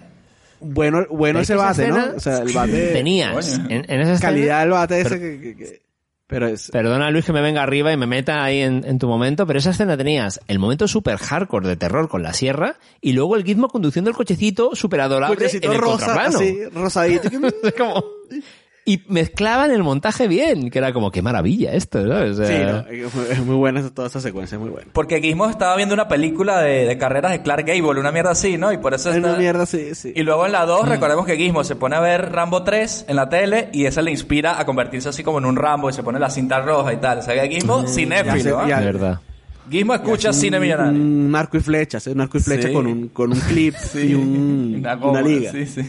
Bueno, bueno
Es
ese bate, ¿no? O sea, el bate...
Tenías. En, en esa escena-
calidad del bate ese
Pero-
que, que- que- Pero es...
Perdona Luis que me venga arriba y me meta ahí en, en tu momento, pero esa escena tenías el momento súper hardcore de terror con la sierra y luego el gizmo conduciendo el cochecito súper adorable
Cochecito
en el
rosa, así, rosadito. que-
Es como- Y mezclaban el montaje bien, que era como, qué maravilla esto, ¿sabes? O sea,
Sí, no, es muy- buena toda esa secuencia, es muy buena.
Porque Gizmo estaba viendo una película de, de carreras de Clark Gable, una mierda así, ¿no? Y por eso
Es
está...
una mierda, sí, sí.
Y luego en la 2, recordemos que Gizmo se pone a ver Rambo 3 en la tele y esa le inspira a convertirse así como en un Rambo y se pone la cinta roja y tal. O sea, que Gizmo,
ya
cinéfilo,
de verdad.
Gizmo escucha cine millonario.
Un arco y flecha, sí, un arco y flecha
Sí.
con un, con un clip y un,
Una
una, liga.
Sí, sí.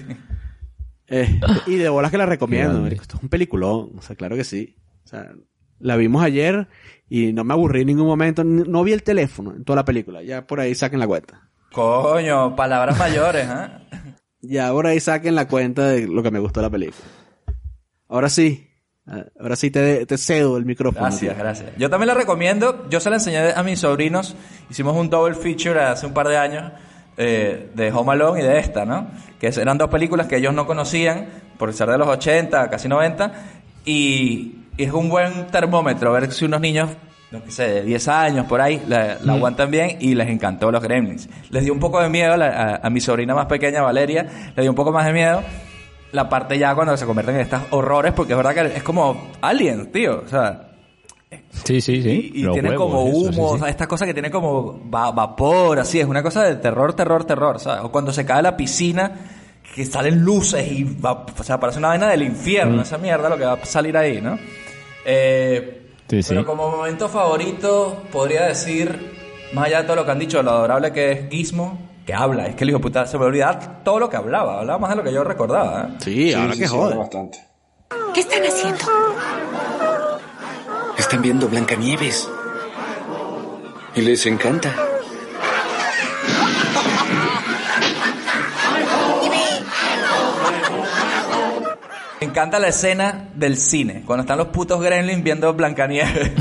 Eh, y de bolas que la recomiendo, marico. Esto es un peliculón, o sea, claro que sí. O sea, la vimos ayer y no me aburrí en ningún momento. No vi el teléfono en toda la película. Ya por ahí saquen la cuenta.
Coño, palabras mayores, ¿ah?
Ya por ahí saquen la cuenta de lo que me gustó de la película. Ahora sí. ah, Ahora sí te, te cedo el micrófono.
Gracias,
tío.
gracias. Yo también la recomiendo. Yo se la enseñé a mis sobrinos. Hicimos un double feature hace un par de años eh, de Home Alone y de esta, ¿no? Que eran dos películas que ellos no conocían por ser de los 80, casi 90. Y, y es un buen termómetro ver si unos niños, no sé, de 10 años por ahí, la, la aguantan bien y les encantó los Gremlins. Les dio un poco de miedo a, mi sobrina más pequeña, Valeria, le dio un poco más de miedo la parte ya cuando se convierten en estos horrores, porque es verdad que es como Alien, tío. O sea,
Sí, sí, sí.
y, tiene
huevos,
como
eso,
humo,
sí,
o sea, esta cosa que tiene como va- vapor, así, es una cosa de terror, terror, terror, ¿sabes? O cuando se cae la piscina, que salen luces y va, o sea, parece una vaina del infierno,
Mm.
esa mierda lo que va a salir ahí, ¿no? Eh,
Sí, sí.
Pero como momento favorito, podría decir, más allá de todo lo que han dicho, lo adorable que es Gizmo, que habla, es que el hijo puta se me olvidaba todo lo que hablaba, hablaba más de lo que yo recordaba, ¿eh?
Sí, ahora que
sí,
joder.
bastante.
¿Qué están haciendo?
Están viendo Blancanieves. Y les encanta.
Me encanta la escena del cine, cuando están los putos gremlins viendo Blancanieves.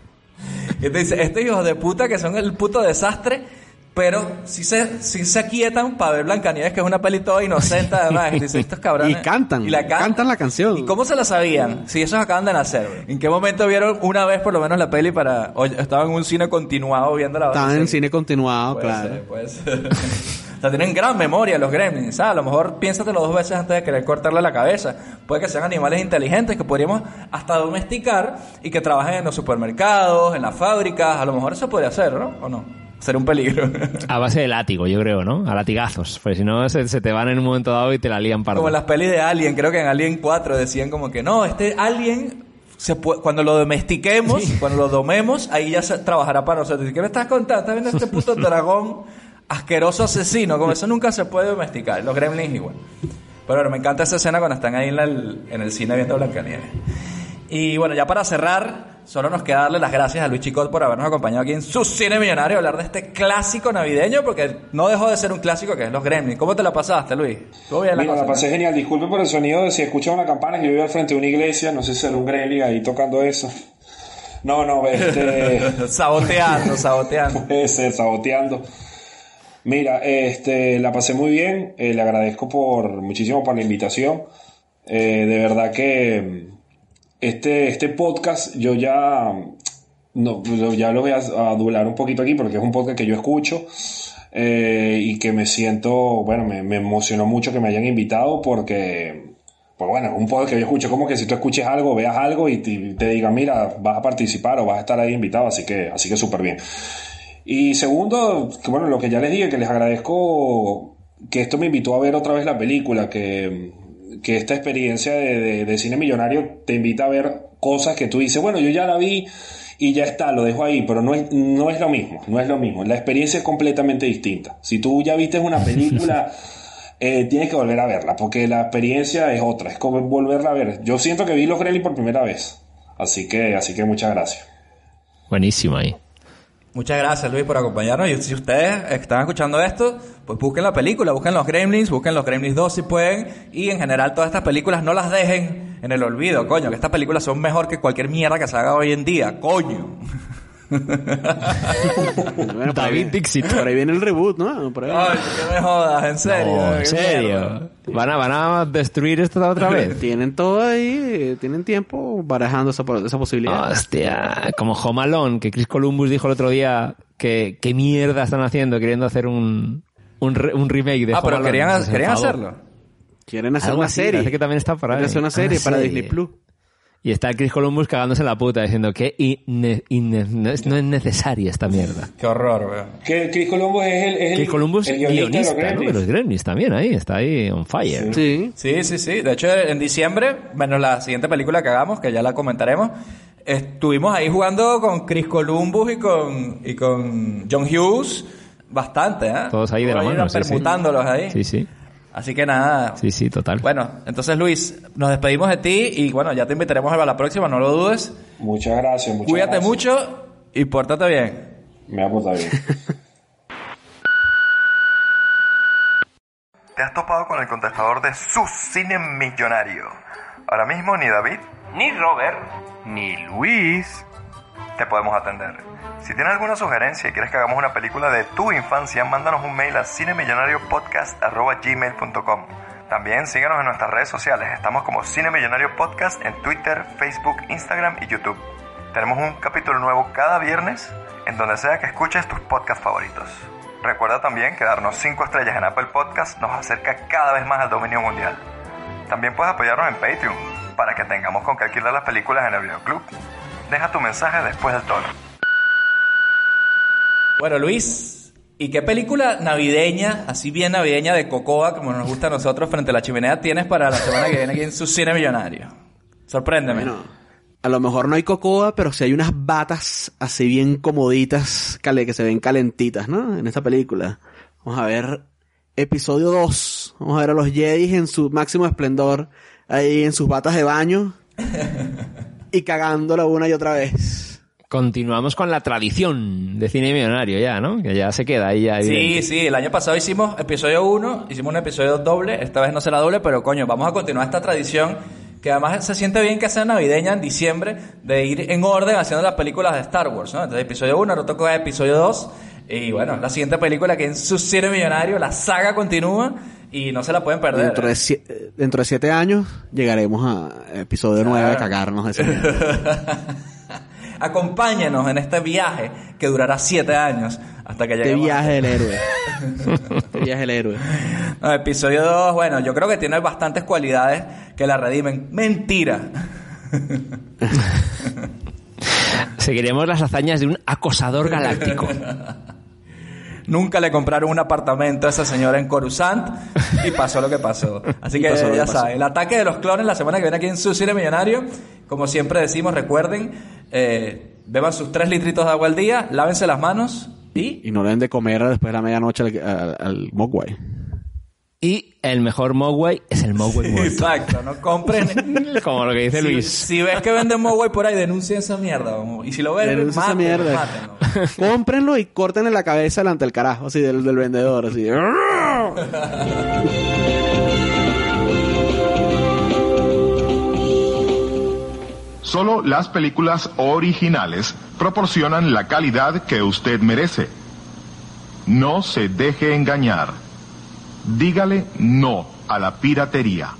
y te dice, estos hijos de puta que son el puto desastre, pero si se, si se quietan para ver Blancanieves, que es una peli toda inocente además. Dice, estos cabrones.
Y cantan,
Y la cantan.
cantan la canción.
¿Y cómo se la sabían? Si esos acaban de nacer. ¿En qué momento vieron una vez por lo menos la peli para... O estaban en un cine continuado viendo la
Estaban en cine continuado,
Puede
claro.
ser, puede ser. o sea, tienen gran memoria los gremlins. ¿sabes? A lo mejor piénsatelo dos veces antes de querer cortarle la cabeza. Puede que sean animales inteligentes que podríamos hasta domesticar y que trabajen en los supermercados, en las fábricas. A lo mejor eso podría ser, ¿no? ¿O no? Sería un peligro.
A base de látigo, yo creo, ¿no? A latigazos. Pues si no, se, se te van en un momento dado y te la lían para.
Como en las pelis de Alien, creo que en Alien 4 decían como que no, este Alien, se puede- cuando lo domestiquemos, cuando lo domemos, ahí ya se trabajará para nosotros. ¿Y qué me estás contando? ¿Estás viendo este puto dragón asqueroso asesino? Como eso nunca se puede domesticar. Los gremlins igual. Pero bueno, me encanta esa escena cuando están ahí en, la- en el cine viendo Blancanieves. Y bueno, ya para cerrar, solo nos queda darle las gracias a Luis Chicot por habernos acompañado aquí en su cine millonario a hablar de este clásico navideño, porque no dejó de ser un clásico que es Los Gremlins. ¿Cómo te la pasaste, Luis? ¿Estuvo bien la
Mira,
cosa,
la
no?
pasé genial. Disculpe por el sonido de si escuchan una campana. Yo vivo al frente de una iglesia. No sé si era un gremlin ahí tocando eso. No, no, este...
saboteando, saboteando.
Puede ser, saboteando. Mira, este, la pasé muy bien. eh, le agradezco por muchísimo por la invitación. Eh, de verdad que este, este podcast yo ya no, ya lo voy a, a un poquito aquí porque es un podcast que yo escucho eh, y que me siento, bueno, me, me emocionó mucho que me hayan invitado porque, pues bueno, un podcast que yo escucho como que si tú escuches algo, veas algo y te, te mira, vas a participar o vas a estar ahí invitado, así que, así que súper bien. Y segundo, bueno, lo que ya les dije, que les agradezco que esto me invitó a ver otra vez la película, que, que esta experiencia de, de- de cine millonario te invita a ver cosas que tú dices, bueno, yo ya la vi y ya está, lo dejo ahí, pero no es, no es lo mismo, no es lo mismo. La experiencia es completamente distinta. Si tú ya viste una película, eh, tienes que volver a verla, porque la experiencia es otra, es como volverla a ver. Yo siento que vi los Gremlins por primera vez, así que, así que muchas gracias.
Buenísimo ahí.
Muchas gracias Luis por acompañarnos y si ustedes están escuchando esto, pues busquen la película, busquen los Gremlins, busquen los Gremlins 2 si pueden y en general todas estas películas no las dejen en el olvido, coño, que estas películas son mejor que cualquier mierda que se haga hoy en día, coño.
Bueno, por ahí
David
viene-
Dixit.
Por ahí viene el reboot, ¿no? Por ahí-
Ay, que me jodas, en serio.
No, en serio. ¿Van a, ¿Van a destruir esto otra vez?
Tienen todo ahí, eh, tienen tiempo barajando esa, esa posibilidad.
Hostia, como Home Alone, que Chris Columbus dijo el otro día que qué mierda están haciendo queriendo hacer un, un, re- un remake de
Ah,
Home
pero
Alone.
querían, querían hacerlo.
Quieren hacer
Algo
una
así,
serie.
parece que también está por ahí.
Quieren hacer una serie
Ah,
para
serie.
Disney Plus.
Y está Chris Columbus cagándose en la puta diciendo que inne- inne- no, es, no es necesaria esta mierda.
Qué horror, weón.
Que Chris Columbus es el, es el,
Chris Columbus
el
guionista,
guionista, de los
¿no? de
Gremlins.
los Gremlins también ahí, está ahí on fire.
Sí.
Sí, sí, sí. De hecho, en diciembre, menos la siguiente película que hagamos, que ya la comentaremos, estuvimos ahí jugando con Chris Columbus y con, y con John Hughes bastante, ¿eh?
Todos ahí de la mano, sí, sí.
permutándolos ahí.
Sí, sí.
Así que nada.
Sí, sí, total.
Bueno, entonces Luis, nos despedimos de ti y bueno, ya te invitaremos a la próxima, no lo dudes.
Muchas gracias, muchas
Cuídate
gracias.
mucho y pórtate bien.
Me va a portar bien.
Te has topado con el contestador de su cine millonario. Ahora mismo ni David, ni Robert, ni Luis te podemos atender. Si tienes alguna sugerencia y quieres que hagamos una película de tu infancia, mándanos un mail a cinemillonariopodcast.gmail.com También síguenos en nuestras redes sociales. Estamos como Cine Millonario Podcast en Twitter, Facebook, Instagram y YouTube. Tenemos un capítulo nuevo cada viernes en donde sea que escuches tus podcasts favoritos. Recuerda también que darnos 5 estrellas en Apple Podcast nos acerca cada vez más al dominio mundial. También puedes apoyarnos en Patreon para que tengamos con qué alquilar las películas en el videoclub. Deja tu mensaje después del tono.
Bueno, Luis, ¿y qué película navideña, así bien navideña de Cocoa, como nos gusta a nosotros frente a la chimenea, tienes para la semana que viene aquí en su cine millonario? Sorpréndeme.
Bueno, a lo mejor no hay cocoa, pero sí hay unas batas así bien comoditas, cale, que se ven calentitas, ¿no? En esta película. Vamos a ver episodio 2. Vamos a ver a los Jedi en su máximo esplendor, ahí en sus batas de baño. y cagándola una y otra vez.
Continuamos con la tradición de cine millonario ya, ¿no? Que ya se queda ahí ya.
Sí,
evidente.
sí, el año pasado hicimos episodio 1, hicimos un episodio doble, esta vez no será doble, pero coño, vamos a continuar esta tradición que además se siente bien que sea navideña en diciembre, de ir en orden haciendo las películas de Star Wars, ¿no? Entonces episodio 1, ahora toca episodio 2, y bueno, la siguiente película que en su cine millonario, la saga continúa y no se la pueden perder.
Dentro de, eh, dentro de siete años llegaremos a episodio nueve de cagarnos de ese.
Acompáñenos en este viaje que durará siete años hasta que
Este
lleguemos.
viaje del héroe. Este viaje del héroe.
No, episodio 2, bueno, yo creo que tiene bastantes cualidades que la redimen. Mentira.
Seguiremos las hazañas de un acosador galáctico.
Nunca le compraron un apartamento a esa señora en Coruscant y pasó lo que pasó. Así que
pasó que
ya
pasó.
saben, el ataque de los clones la semana que viene aquí en su cine millonario. Como siempre decimos, recuerden, eh, beban sus tres litritos de agua al día, lávense las manos y...
Y no deben de comer después de la medianoche al, al, al Mogwai.
Y el mejor Mogwai es el Mogwai muerto.
Exacto, no compren...
Como lo que dice
Si,
Luis.
si ves que venden Mogwai por ahí, denuncien esa mierda. vamos. Y si lo ven,
Denuncia esa
mátenlo,
mierda.
mátenlo.
Cómprenlo y córtenle la cabeza delante del carajo, así del, del vendedor, así.
Solo las películas originales proporcionan la calidad que usted merece. No se deje engañar. Dígale no a la piratería.